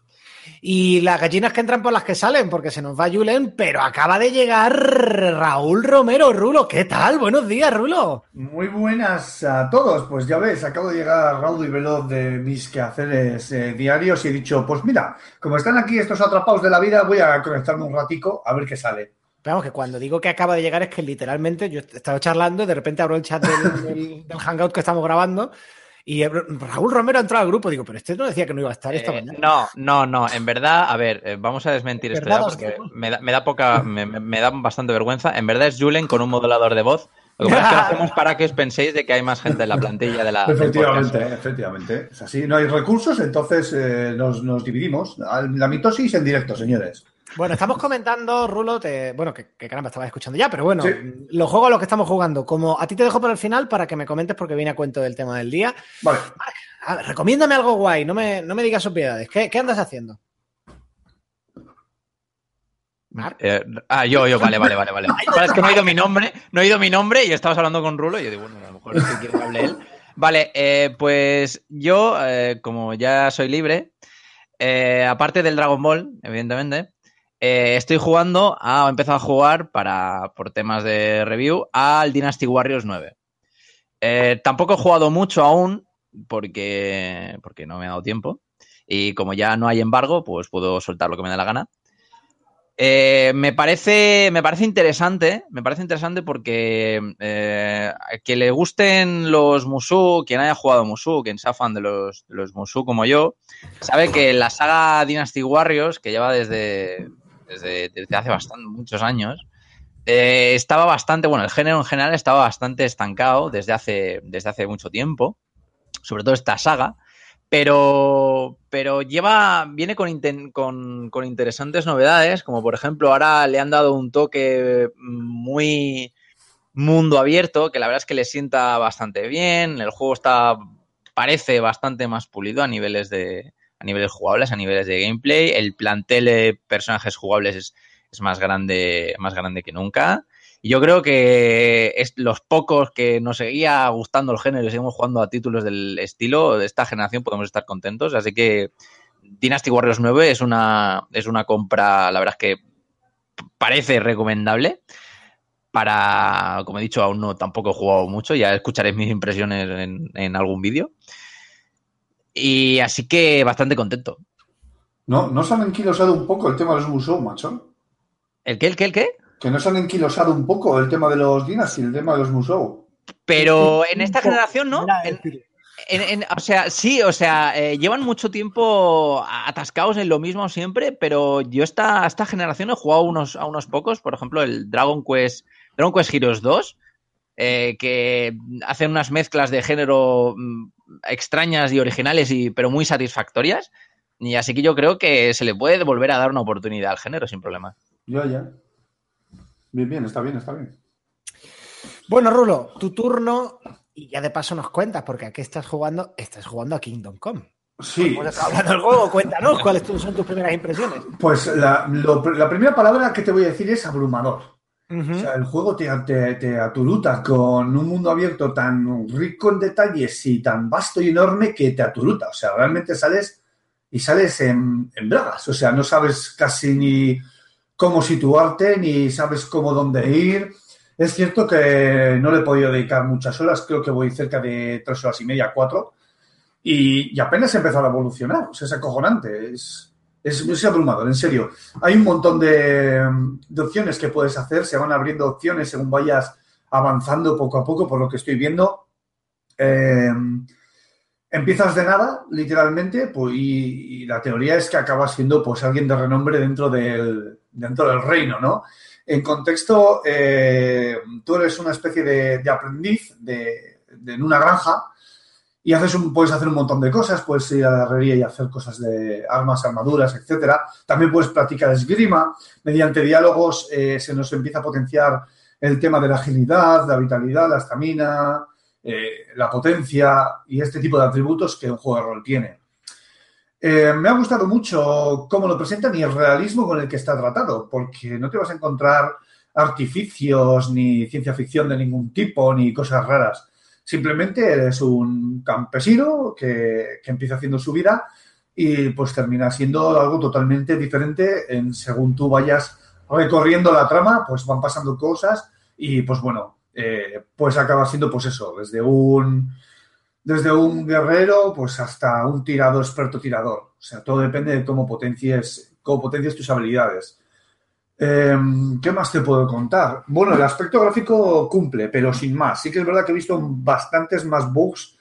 Speaker 2: Y las gallinas que entran por las que salen, porque se nos va Julen, pero acaba de llegar Raúl Romero. Rulo, ¿qué tal? Buenos días, Rulo.
Speaker 5: Muy buenas a todos. Pues ya ves, acabo de llegar Raúl y veloz de mis quehaceres eh, diarios y he dicho, pues mira, como están aquí estos atrapados de la vida, voy a conectarme un ratico a ver qué sale.
Speaker 2: Vamos, que cuando digo que acaba de llegar es que literalmente yo estaba charlando y de repente abro el chat del Hangout que estamos grabando y Raúl Romero ha entrado al grupo. Digo, pero este no decía que no iba a estar esta
Speaker 4: eh,
Speaker 2: mañana.
Speaker 4: No, no, no. En verdad, a ver, eh, vamos a desmentir esto ya porque me da, poca, me, da bastante vergüenza. En verdad es Julen con un modulador de voz. Lo que pasa es que lo hacemos para que os penséis de que hay más gente en la plantilla de la.
Speaker 5: Efectivamente, efectivamente. Es así. No hay recursos, entonces eh, nos, nos dividimos. La mitosis en directo, señores.
Speaker 2: Bueno, estamos comentando, Rulo, te... bueno, que, caramba, estabas escuchando ya, pero bueno, los juegos a los que estamos jugando, como a ti te dejo por el final para que me comentes porque viene a cuento del tema del día.
Speaker 5: Vale.
Speaker 2: A ver, recomiéndame algo guay, no me, no me digas obviedades. ¿Qué, ¿Qué, andas haciendo?
Speaker 4: Eh, ah, yo, yo, vale, vale, vale, vale. es que no he oído mi nombre, no he oído mi nombre y estabas hablando con Rulo y yo digo, bueno, a lo mejor es que quiere que hable él. Vale, eh, pues yo, eh, como ya soy libre, aparte del Dragon Ball, evidentemente, eh, estoy jugando, a, he empezado a jugar para, por temas de review al Dynasty Warriors 9. Eh, tampoco he jugado mucho aún porque, porque no me ha dado tiempo. Y como ya no hay embargo, pues puedo soltar lo que me dé la gana. Eh, me, parece, me parece interesante, me parece interesante porque que le gusten los Musu, quien haya jugado Musu, quien sea fan de los, los Musu como yo, sabe que la saga Dynasty Warriors, que lleva desde desde, hace bastante, muchos años, eh, estaba bastante, bueno, el género en general estaba bastante estancado desde hace, desde hace mucho tiempo, sobre todo esta saga, pero, pero lleva, viene con, con, interesantes novedades, como por ejemplo ahora le han dado un toque muy mundo abierto, que la verdad es que le sienta bastante bien, el juego está, parece bastante más pulido a niveles de, a niveles jugables, a niveles de gameplay. El plantel de personajes jugables es, más grande, más grande que nunca. Y yo creo que es los pocos que nos seguía gustando el género y seguimos jugando a títulos del estilo de esta generación podemos estar contentos. Así que Dynasty Warriors 9 es una, es una compra, la verdad es que parece recomendable. Para, como he dicho, aún no tampoco he jugado mucho, ya escucharéis mis impresiones en, algún vídeo. Y así que bastante contento.
Speaker 5: ¿No, ¿No se han enquilosado un poco el tema de los Musou, macho?
Speaker 4: ¿El qué, el qué, el qué?
Speaker 5: Que no se han enquilosado un poco el tema de los Dynasty, el tema de los Musou.
Speaker 4: Pero en esta generación, ¿no? o sea, sí, o sea, eh, llevan mucho tiempo atascados en lo mismo siempre, pero yo esta, esta generación he jugado unos, a unos pocos, por ejemplo, el Dragon Quest, Dragon Quest Heroes 2, eh, que hacen unas mezclas de género mm, extrañas y originales, y, pero muy satisfactorias. Y así que yo creo que se le puede volver a dar una oportunidad al género sin problema.
Speaker 5: Ya, ya. Bien, bien, está bien, está bien.
Speaker 2: Bueno, Rulo, tu turno y ya de paso nos cuentas, porque aquí estás jugando, estás jugando a Kingdom Come.
Speaker 5: Sí.
Speaker 2: hablando del juego, cuéntanos cuáles son tus primeras impresiones.
Speaker 5: Pues la, primera palabra que te voy a decir es abrumador. O sea, el juego te, te, aturuta con un mundo abierto tan rico en detalles y tan vasto y enorme que te aturuta. O sea, realmente sales y sales en, en bragas. O sea, no sabes casi ni cómo situarte, ni sabes cómo dónde ir es cierto que no le he podido dedicar muchas horas, creo que voy cerca de tres horas y media, cuatro, y, apenas he empezado a evolucionar. O sea, es acojonante, es, es, abrumador, en serio. Hay un montón de, opciones que puedes hacer, se van abriendo opciones según vayas avanzando poco a poco, por lo que estoy viendo. Eh, empiezas de nada, literalmente, pues, y, la teoría es que acabas siendo pues alguien de renombre dentro del, dentro del reino, ¿no? En contexto, eh, tú eres una especie de, aprendiz de, en una granja y haces un, puedes hacer un montón de cosas, puedes ir a la herrería y hacer cosas de armas, armaduras, etcétera. También puedes practicar esgrima. Mediante diálogos eh, se nos empieza a potenciar el tema de la agilidad, la vitalidad, la estamina, eh, la potencia y este tipo de atributos que un juego de rol tiene. Eh, me ha gustado mucho cómo lo presentan y el realismo con el que está tratado, porque no te vas a encontrar artificios ni ciencia ficción de ningún tipo ni cosas raras. Simplemente eres un campesino que, empieza haciendo su vida y pues termina siendo algo totalmente diferente en según tú vayas recorriendo la trama, pues van pasando cosas y pues bueno, eh, pues acaba siendo pues eso, desde un desde un guerrero pues hasta un tirador, experto tirador. O sea, todo depende de cómo potencies, cómo potencies tus habilidades. Em, ¿Qué más te puedo contar? Bueno, el aspecto gráfico cumple, pero sin más. Sí que es verdad que he visto bastantes más bugs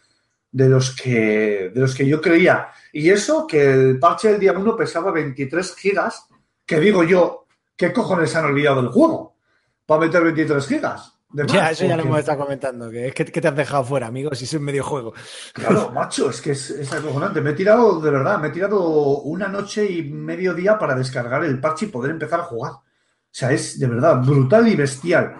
Speaker 5: de los que, de los que yo creía. Y eso que el parche del día 1 pesaba 23 gigas, que digo yo, ¿qué cojones han olvidado del juego? Para meter 23 gigas
Speaker 2: ya, eso ya lo hemos estado comentando, que es que, te has dejado fuera, amigo, si es un medio juego.
Speaker 5: Claro, macho, es que es, es, acojonante. Me he tirado, de verdad, me he tirado una noche y medio día para descargar el parche y poder empezar a jugar. O sea, es de verdad brutal y bestial.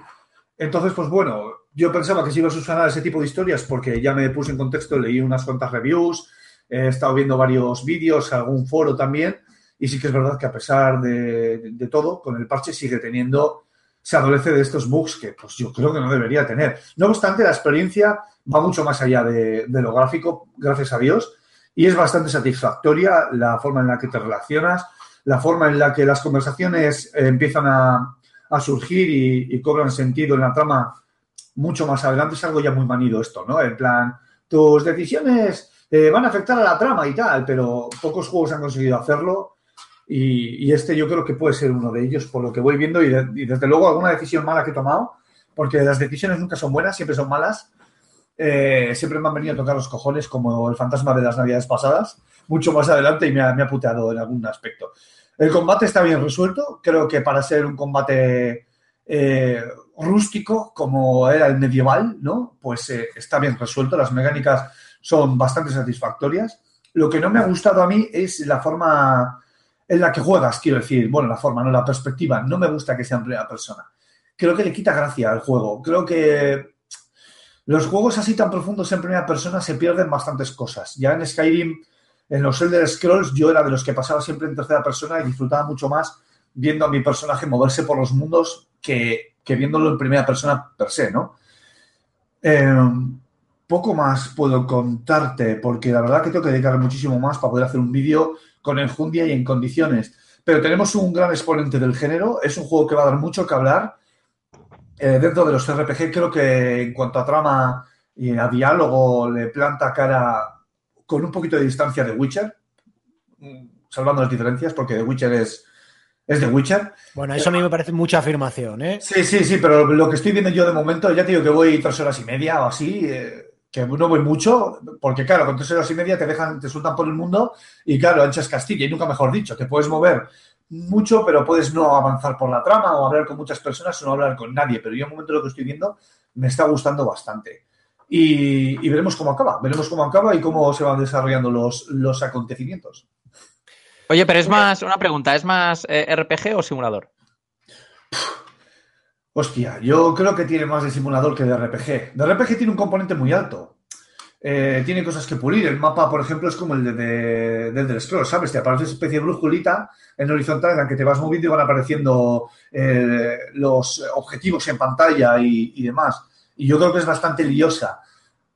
Speaker 5: Entonces, pues bueno, yo pensaba que se iba a subsanar ese tipo de historias porque ya me puse en contexto, leí unas cuantas reviews, he estado viendo varios vídeos, algún foro también, y sí que es verdad que a pesar de, de todo, con el parche sigue teniendo se adolece de estos bugs que pues yo creo que no debería tener. No obstante, la experiencia va mucho más allá de, lo gráfico, gracias a Dios, y es bastante satisfactoria la forma en la que te relacionas, la forma en la que las conversaciones eh, empiezan a, surgir y, cobran sentido en la trama mucho más adelante. Es algo ya muy manido esto, ¿no? En plan, tus decisiones eh, van a afectar a la trama y tal, pero pocos juegos han conseguido hacerlo y, este yo creo que puede ser uno de ellos, por lo que voy viendo, y, desde luego alguna decisión mala que he tomado, porque las decisiones nunca son buenas, siempre son malas. Eh, siempre me han venido a tocar los cojones como el fantasma de las navidades pasadas, mucho más adelante y me ha, me ha puteado en algún aspecto. El combate está bien resuelto, creo que para ser un combate eh, rústico como era el medieval, ¿no? Pues eh, está bien resuelto, las mecánicas son bastante satisfactorias. Lo que no me ha gustado a mí es la forma en la que juegas, quiero decir, bueno, la forma, no la perspectiva. No me gusta que sea en primera persona. Creo que le quita gracia al juego. Creo que los juegos así tan profundos en primera persona se pierden bastantes cosas. Ya en Skyrim, en los Elder Scrolls, yo era de los que pasaba siempre en tercera persona y disfrutaba mucho más viendo a mi personaje moverse por los mundos que, viéndolo en primera persona per se, ¿no? Eh, poco más puedo contarte porque la verdad que tengo que dedicar muchísimo más para poder hacer un vídeo con enjundia y en condiciones. pero tenemos un gran exponente del género. Es un juego que va a dar mucho que hablar. Eh, dentro de los RPG, creo que en cuanto a trama y a diálogo, le planta cara con un poquito de distancia de Witcher, salvando las diferencias, porque The Witcher es, es The Witcher.
Speaker 2: Bueno, eso a mí me parece mucha afirmación, ¿eh?
Speaker 5: Sí, sí, sí, pero lo que estoy viendo yo de momento, ya te digo que voy tres horas y media o así. Eh, que no voy mucho, porque claro, con tres horas y media te dejan, te sueltan por el mundo y claro, anchas Castilla y nunca mejor dicho, te puedes mover mucho, pero puedes no avanzar por la trama o hablar con muchas personas o no hablar con nadie, pero yo en un momento lo que estoy viendo me está gustando bastante. Y, veremos cómo acaba, veremos cómo acaba y cómo se van desarrollando los, los acontecimientos.
Speaker 4: Oye, pero es más, una pregunta, ¿es más eh, RPG o simulador?
Speaker 5: Hostia, yo creo que tiene más de simulador que de RPG. De RPG tiene un componente muy alto. Eh, tiene cosas que pulir. El mapa, por ejemplo, es como el de, de, del Scroll, ¿sabes? Te aparece una especie de brújulita en horizontal en la que te vas moviendo y van apareciendo eh, los objetivos en pantalla y, demás. Y yo creo que es bastante liosa,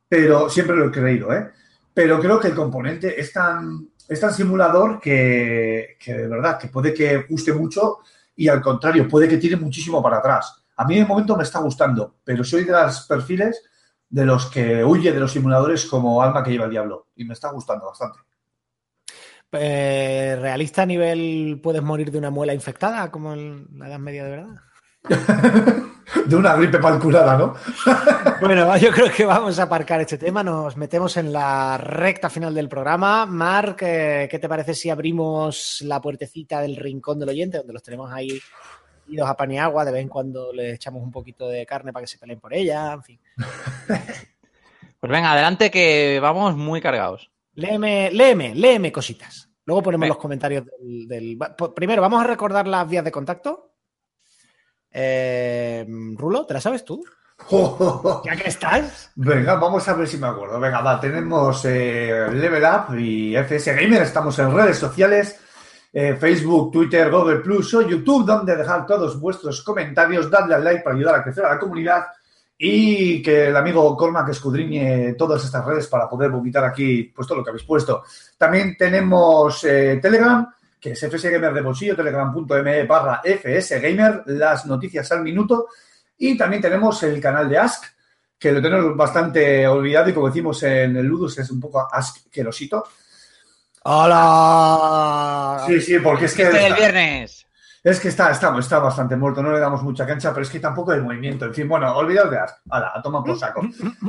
Speaker 5: pero siempre lo he creído, ¿eh? Pero creo que el componente es tan, es tan simulador que, que de verdad que puede que guste mucho y al contrario, puede que tire muchísimo para atrás. A mí de momento me está gustando, pero soy de los perfiles de los que huye de los simuladores como alma que lleva el diablo y me está gustando bastante.
Speaker 2: Eh, ¿Realista a nivel puedes morir de una muela infectada como en la Edad Media de verdad?
Speaker 5: de una gripe calculada, ¿no?
Speaker 2: bueno, yo creo que vamos a aparcar este tema. Nos metemos en la recta final del programa. Marc, eh, ¿qué te parece si abrimos la puertecita del rincón del oyente, donde los tenemos ahí idos a pan y agua, de vez en cuando le echamos un poquito de carne para que se peleen por ella, en fin.
Speaker 4: Pues venga, adelante que vamos muy cargados.
Speaker 2: Léeme, léeme, léeme cositas. Luego ponemos los comentarios del, Primero, vamos a recordar las vías de contacto. Eh, Rulo, ¿te la sabes tú? ¿Ya que estás?
Speaker 5: Venga, vamos a ver si me acuerdo. Venga, va, tenemos eh, Level Up y FS Gamer, estamos en redes sociales eh, Facebook, Twitter, Google Plus o YouTube, donde dejar todos vuestros comentarios, dadle al like para ayudar a crecer a la comunidad y que el amigo Cormac escudriñe todas estas redes para poder vomitar aquí pues todo lo que habéis puesto. También tenemos eh, Telegram, que es FSGamer de bolsillo, telegram.me barra FSGamer, las noticias al minuto. Y también tenemos el canal de Ask, que lo tenemos bastante olvidado y como decimos en el Ludus es un poco asquerosito.
Speaker 2: ¡Hola!
Speaker 5: Sí, sí, porque es que.
Speaker 4: el viernes.
Speaker 5: Es que está, está, está bastante muerto, no le damos mucha cancha, pero es que tampoco hay movimiento. En fin, bueno, olvidaos de Ask. Hala, a tomar por saco.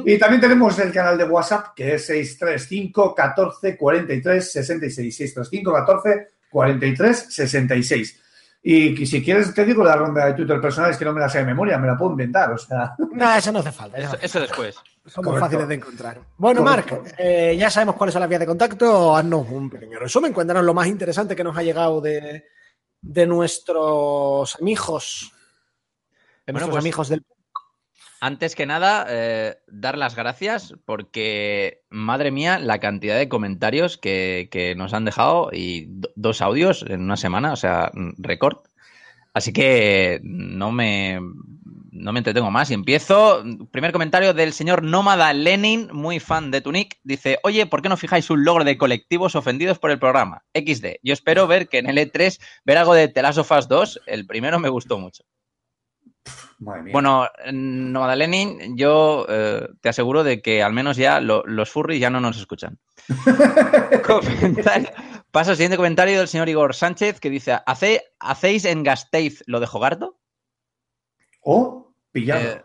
Speaker 5: Y también tenemos el canal de WhatsApp, que es 635 14 43 66. 635 14 43 66. Y si quieres, te digo la ronda de Twitter personales que no me la sé de memoria, me la puedo inventar, o sea.
Speaker 2: No, eso no hace falta.
Speaker 4: Eso, después.
Speaker 2: Son muy fáciles de encontrar. Bueno, Marc, eh, ya sabemos cuáles son las vías de contacto. Haznos un pequeño resumen. Cuéntanos lo más interesante que nos ha llegado de, nuestros amigos. De nuestros pues, amigos del.
Speaker 4: Antes que nada, eh, dar las gracias porque, madre mía, la cantidad de comentarios que, que nos han dejado y dos audios en una semana, o sea, récord. Así que no me, no me entretengo más y empiezo. Primer comentario del señor Nómada Lenin, muy fan de Tunic. Dice, oye, ¿por qué no fijáis un logro de colectivos ofendidos por el programa? XD. Yo espero ver que en el E3 ver algo de The Last of Us 2. El primero me gustó mucho. Bueno, Nómada Lenin, yo eh, te aseguro de que al menos ya los furries ya no nos escuchan. Paso al siguiente comentario del señor Igor Sánchez que dice, ¿hacéis en Gasteiz lo de Jogarto?
Speaker 5: ¿O? Pillado. Eh,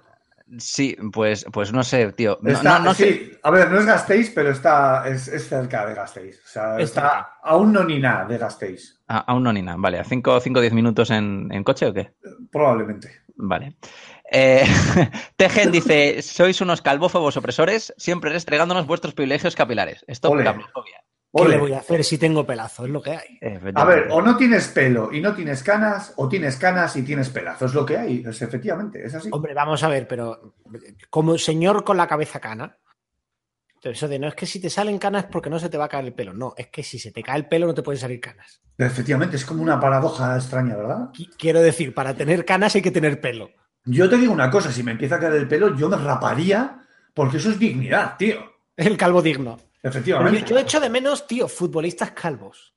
Speaker 4: sí, pues, pues no sé, tío.
Speaker 5: no, sí, a ver, no es Gasteiz, pero está, es, cerca de Gasteiz. O sea, está aún no ni nada de Gasteiz.
Speaker 4: Ah, aún no ni nada, vale. ¿A 5 o 10 minutos en, coche o qué?
Speaker 5: Probablemente.
Speaker 4: Vale. Eh, Tejen dice: Sois unos calvófobos opresores, siempre restregándonos vuestros privilegios capilares. Esto es
Speaker 2: ¿Qué le voy a hacer si tengo pelazo? Es lo que hay.
Speaker 5: A ver, o no tienes pelo y no tienes canas, o tienes canas y tienes pelazo. Es lo que hay. Es, efectivamente, es así.
Speaker 2: Hombre, vamos a ver, pero como señor con la cabeza cana, eso de no es que si te salen canas porque no se te va a caer el pelo. No, es que si se te cae el pelo no te pueden salir canas.
Speaker 5: Efectivamente, es como una paradoja extraña, ¿verdad?
Speaker 2: Quiero decir, para tener canas hay que tener pelo.
Speaker 5: Yo te digo una cosa, si me empieza a caer el pelo, yo me raparía porque eso es dignidad, tío.
Speaker 2: El calvo digno.
Speaker 5: Efectivamente.
Speaker 2: Yo echo de menos, tío, futbolistas calvos.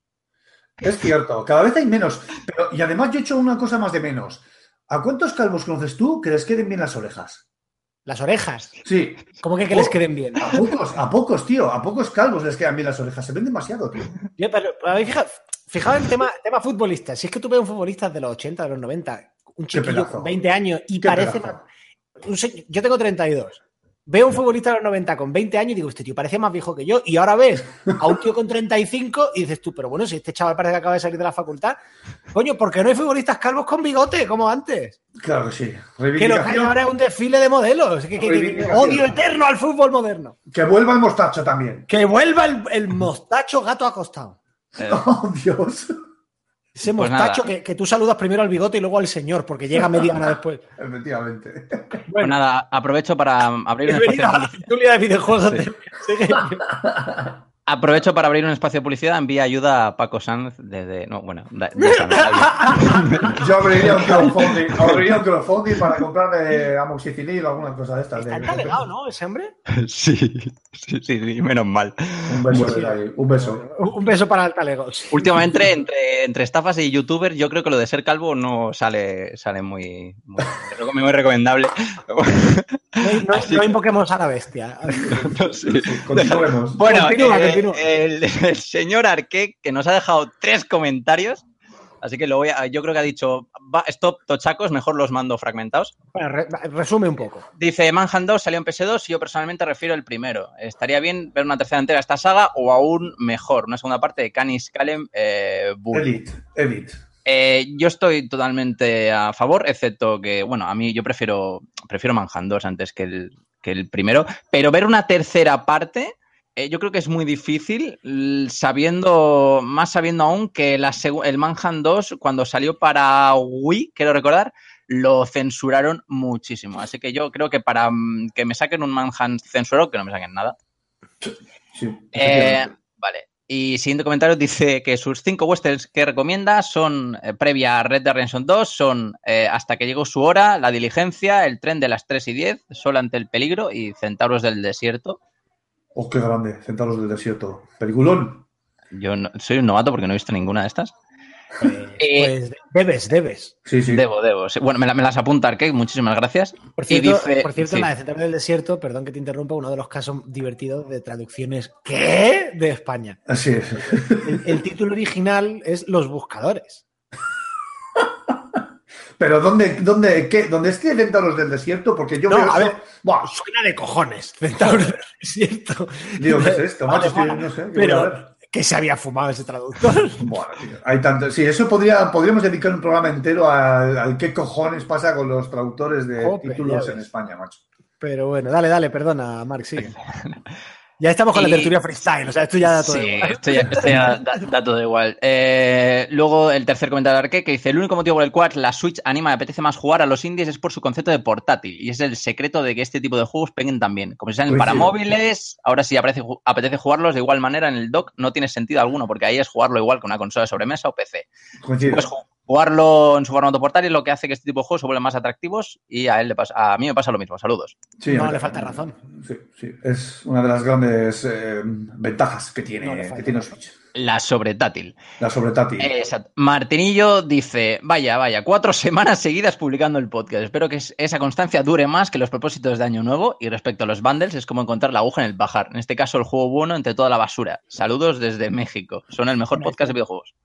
Speaker 5: Es cierto, cada vez hay menos. Pero, y además yo he hecho una cosa más de menos. ¿A cuántos calvos conoces tú que les queden bien las orejas?
Speaker 2: ¿Las orejas?
Speaker 5: Sí.
Speaker 2: ¿Cómo que, que les queden bien?
Speaker 5: A pocos, a pocos, tío. A pocos calvos les quedan bien las orejas. Se ven demasiado, tío.
Speaker 2: Yo, pero, fijaos en el tema, tema futbolista. Si es que tú ves un futbolista de los 80, de los 90, un chiquillo con 20 años y parece más... Yo tengo 32. Veo un futbolista de los 90 con 20 años y digo, este tío parece más viejo que yo. Y ahora ves a un tío con 35 y dices tú, pero bueno, si este chaval parece que acaba de salir de la facultad, coño, ¿por qué no hay futbolistas calvos con bigote como antes?
Speaker 5: Claro que sí.
Speaker 2: Que lo que hay ahora es un desfile de modelos. Que, odio eterno al fútbol moderno.
Speaker 5: Que vuelva el mostacho también.
Speaker 2: Que vuelva el, mostacho gato acostado.
Speaker 5: Oh, Dios.
Speaker 2: Ese pues mostacho que, tú saludas primero al bigote y luego al señor, porque llega media hora después.
Speaker 5: Efectivamente.
Speaker 4: Pues nada, aprovecho para abrir un espacio.
Speaker 2: de videojuegos.
Speaker 4: Aprovecho para abrir un espacio de publicidad. Envía ayuda a Paco Sanz desde. No, bueno.
Speaker 5: Yo abriría un crowdfunding, abriría un crowdfunding para comprarle amoxicilina o alguna cosa de estas.
Speaker 2: Está encalegado, ¿no? Ese hombre.
Speaker 4: Sí, sí, sí, menos mal.
Speaker 5: Un beso, ahí, un beso.
Speaker 2: Un beso para el talego.
Speaker 4: Últimamente, entre, entre estafas y youtubers, yo creo que lo de ser calvo no sale, sale muy, muy, muy recomendable.
Speaker 2: No, no, invoquemos a la bestia.
Speaker 5: Continuemos.
Speaker 4: Bueno, eh, El, señor Arque, que nos ha dejado tres comentarios, así que lo voy a, yo creo que ha dicho, stop tochacos, mejor los mando fragmentados.
Speaker 2: Bueno, resume un poco.
Speaker 4: Dice, Manhunt 2 salió en PS2 y yo personalmente refiero el primero. Estaría bien ver una tercera entera de esta saga o aún mejor, una segunda parte de Canis Calem eh,
Speaker 5: Elite, Elite.
Speaker 4: Eh, yo estoy totalmente a favor, excepto que, bueno, a mí yo prefiero, prefiero Manhunt 2 antes que el, que el primero, pero ver una tercera parte, eh, yo creo que es muy difícil, sabiendo, más sabiendo aún que la el Manhunt 2, cuando salió para Wii, quiero recordar, lo censuraron muchísimo. Así que yo creo que para mm, que me saquen un Manhunt censurado, que no me saquen nada.
Speaker 5: Sí,
Speaker 4: eh, vale. Y siguiente comentario dice que sus cinco westerns que recomienda son, eh, previa a Red Dead Redemption 2, son eh, Hasta que llegó su hora, La diligencia, El tren de las 3 y 10, Sol ante el peligro y Centauros del desierto.
Speaker 5: Oh, qué grande, Centauros del desierto. Peliculón.
Speaker 4: Yo soy un novato porque no he visto ninguna de estas.
Speaker 2: Eh, pues debes, debes.
Speaker 5: Sí, sí.
Speaker 4: Debo, debo. Bueno, me, las apunta Arcade, muchísimas gracias.
Speaker 2: Por cierto, por cierto la de Centro del Desierto, perdón que te interrumpa, uno de los casos divertidos de traducciones ¿qué? de España.
Speaker 5: Así es.
Speaker 2: El, título original es Los Buscadores.
Speaker 5: Pero ¿dónde, dónde, qué, dónde es Centauros del Desierto? Porque yo
Speaker 2: no, a ver, suena de cojones, Centauros del Desierto.
Speaker 5: Digo, ¿qué es esto? Macho, no sé.
Speaker 2: Pero, que se había fumado ese traductor.
Speaker 5: Bueno, hay tanto. Sí, eso podría, podríamos dedicar un programa entero al, qué cojones pasa con los traductores de títulos en España, macho.
Speaker 2: Pero bueno, dale, dale, perdona, Mark, sigue. Ya estamos con la tertulia freestyle, o sea, esto ya da todo
Speaker 4: igual. Esto ya, da, todo igual. Eh, luego el tercer comentario de Arque que dice: El único motivo por el cual la Switch anima y apetece más jugar a los indies es por su concepto de portátil. Y es el secreto de que este tipo de juegos peguen también. Como si salen para móviles, ahora sí apetece jugarlos de igual manera en el dock, no tiene sentido alguno, porque ahí es jugarlo igual con una consola de sobremesa o PC. Pues jugarlo en su formato portátil es lo que hace que este tipo de juegos se vuelvan más atractivos y a él le pasa, a mí me pasa lo mismo. Saludos.
Speaker 2: Sí, no le falta razón.
Speaker 5: Sí, sí, es una de las grandes eh, ventajas que tiene, que tiene Switch.
Speaker 4: La sobretátil.
Speaker 5: La sobretátil.
Speaker 4: Exacto. Martinillo dice, vaya, vaya, cuatro semanas seguidas publicando el podcast. Espero que esa constancia dure más que los propósitos de Año Nuevo. Y respecto a los bundles, es como encontrar la aguja en el pajar. En este caso, el juego bueno entre toda la basura. Saludos desde México. Son el mejor podcast de videojuegos.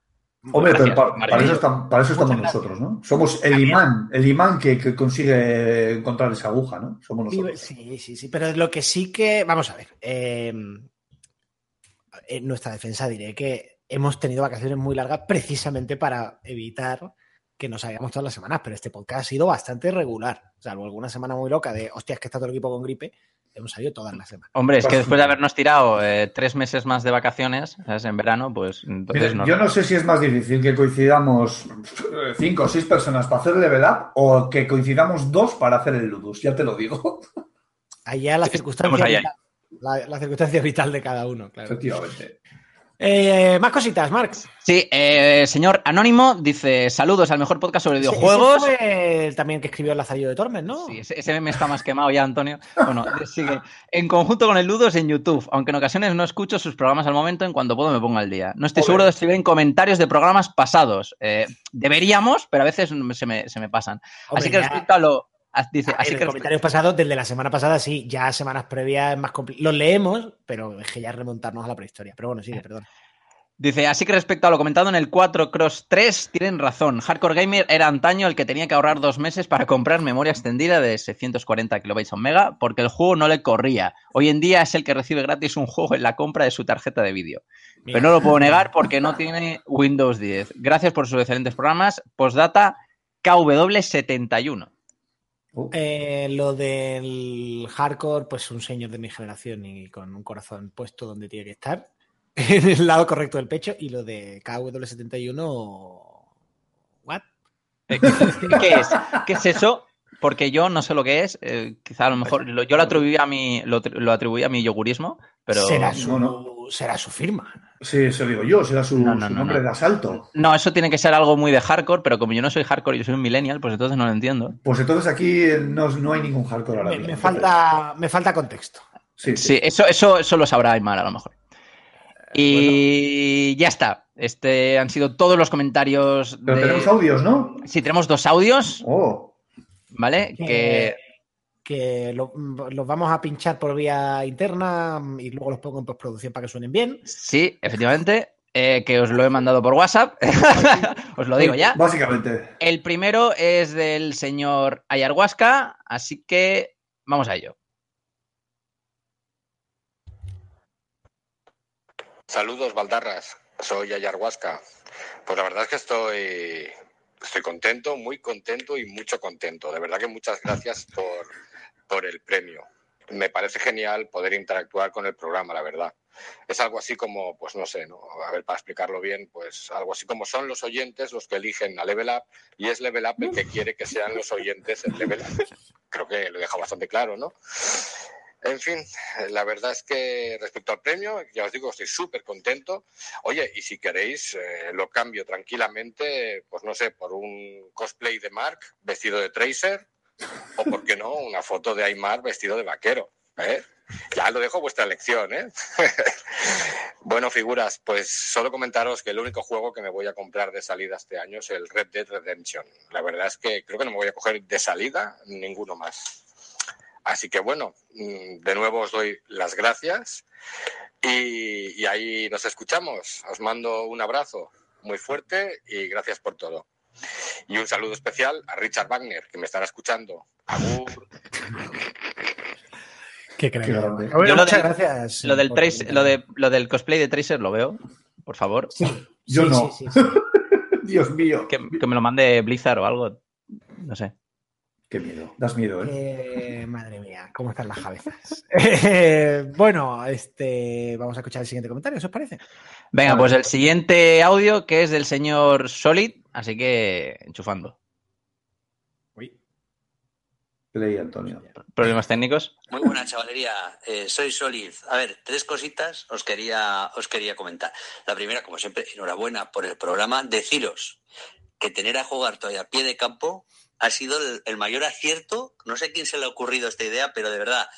Speaker 5: Hombre, pero para, eso estamos, nosotros, ¿no? Somos el imán, el imán que, consigue encontrar esa aguja, ¿no? Somos nosotros.
Speaker 2: Sí, sí, sí. Pero lo que sí que. Vamos a ver. Eh, en nuestra defensa diré que hemos tenido vacaciones muy largas precisamente para evitar que nos salgamos todas las semanas, pero este podcast ha sido bastante regular. Salvo alguna semana muy loca de, hostias, que está todo el equipo con gripe hemos salido todas las semanas.
Speaker 4: Hombre, es que después de habernos tirado eh, tres meses más de vacaciones en verano, pues entonces
Speaker 5: Yo no sé si es más difícil que coincidamos cinco o seis personas para hacer el level up o que coincidamos dos para hacer el ludus, ya te lo digo.
Speaker 2: Allá la circunstancia, vital, la, circunstancia vital de cada uno, claro.
Speaker 5: Efectivamente.
Speaker 2: Eh, más cositas, Mark.
Speaker 4: Sí, eh, señor Anónimo dice: Saludos al mejor podcast sobre videojuegos.
Speaker 2: Ese fue el también que escribió el Lazarillo de Tormes, ¿no?
Speaker 4: Sí, ese, me está más quemado ya, Antonio. Bueno, sigue. En conjunto con el Ludos en YouTube, aunque en ocasiones no escucho sus programas al momento, en cuanto puedo me pongo al día. No estoy seguro de escribir en comentarios de programas pasados. Eh, deberíamos, pero a veces se me, se me pasan. Así que respecto a lo. Dice, así
Speaker 2: en que comentarios pasados, desde la semana pasada, sí, ya semanas previas es más complicado. Los leemos, pero es que ya remontarnos a la prehistoria. Pero bueno, sigue, perdón.
Speaker 4: Dice, así que respecto a lo comentado en el 4 Cross 3, tienen razón. Hardcore Gamer era antaño el que tenía que ahorrar dos meses para comprar memoria extendida de 640 kilobytes mega porque el juego no le corría. Hoy en día es el que recibe gratis un juego en la compra de su tarjeta de vídeo. Pero no lo puedo negar porque no tiene Windows 10. Gracias por sus excelentes programas. Postdata KW71.
Speaker 2: Eh, lo del hardcore, pues un señor de mi generación y con un corazón puesto donde tiene que estar. en el lado correcto del pecho y lo de KW71. ¿What?
Speaker 4: Eh, ¿Qué, es? ¿Qué es eso? Porque yo no sé lo que es. Eh, quizá a lo mejor yo lo atribuí a mi lo, atribuí a mi yogurismo, pero
Speaker 2: será su, será su firma.
Speaker 5: Sí, eso digo yo, será su, nombre de asalto.
Speaker 4: No, eso tiene que ser algo muy de hardcore, pero como yo no soy hardcore, yo soy un millennial, pues entonces no lo entiendo.
Speaker 5: Pues entonces aquí no, hay ningún hardcore ahora
Speaker 2: mismo. Me, falta, me falta contexto.
Speaker 4: Sí, sí. eso, eso, eso lo sabrá Aymar a lo mejor. Y ya está. Este han sido todos los comentarios.
Speaker 5: Pero tenemos audios, ¿no?
Speaker 4: Sí, tenemos dos audios.
Speaker 5: Oh.
Speaker 4: ¿Vale? Que.
Speaker 2: Que los vamos a pinchar por vía interna y luego los pongo en postproducción para que suenen bien.
Speaker 4: Sí, efectivamente. Eh, que os lo he mandado por WhatsApp. os lo digo ya.
Speaker 5: Básicamente.
Speaker 4: El primero es del señor Ayarhuasca, así que vamos a ello.
Speaker 6: Saludos, Baldarras. Soy Ayarhuasca. Pues la verdad es que estoy, estoy contento, muy contento y mucho contento. De verdad que muchas gracias por, por el premio. Me parece genial poder interactuar con el programa, la verdad. Es algo así como, pues no sé, ¿no? a ver, para explicarlo bien, pues algo así como son los oyentes los que eligen a Level Up y es Level Up el que quiere que sean los oyentes en Level Up. Creo que lo he dejado bastante claro, ¿no? En fin, la verdad es que respecto al premio, ya os digo, estoy súper contento. Oye, y si queréis, eh, lo cambio tranquilamente, pues no sé, por un cosplay de Mark vestido de Tracer, o por qué no, una foto de Aymar vestido de vaquero. ¿eh? Ya lo dejo a vuestra elección, ¿eh? bueno, figuras, pues solo comentaros que el único juego que me voy a comprar de salida este año es el Red Dead Redemption. La verdad es que creo que no me voy a coger de salida ninguno más. Así que bueno, mm, de nuevo os doy las gracias y, ahí nos escuchamos. Os mando un abrazo muy fuerte y gracias por todo. Y un saludo especial a Richard Wagner, que me estará escuchando.
Speaker 2: Qué Yo
Speaker 4: muchas gracias. Lo del, lo, de, lo del cosplay de Tracer lo veo, por favor.
Speaker 5: Yo no. Dios mío.
Speaker 4: que, me lo mande Blizzard o algo. No sé.
Speaker 5: Qué miedo, das miedo,
Speaker 2: ¿eh? ¿eh? madre mía, ¿cómo están las cabezas? Eh, bueno, este, vamos a escuchar el siguiente comentario, ¿os parece?
Speaker 4: Venga, pues el siguiente audio que es del señor Solid, así que enchufando.
Speaker 5: Uy. Play, Antonio.
Speaker 4: ¿Problemas técnicos?
Speaker 7: Muy buena, chavalería. Eh, soy Solid. A ver, tres cositas os quería, os quería comentar. La primera, como siempre, enhorabuena por el programa. Deciros que tener a jugar todavía a pie de campo ha sido el, mayor acierto. No sé a quién se le ha ocurrido esta idea, pero de verdad,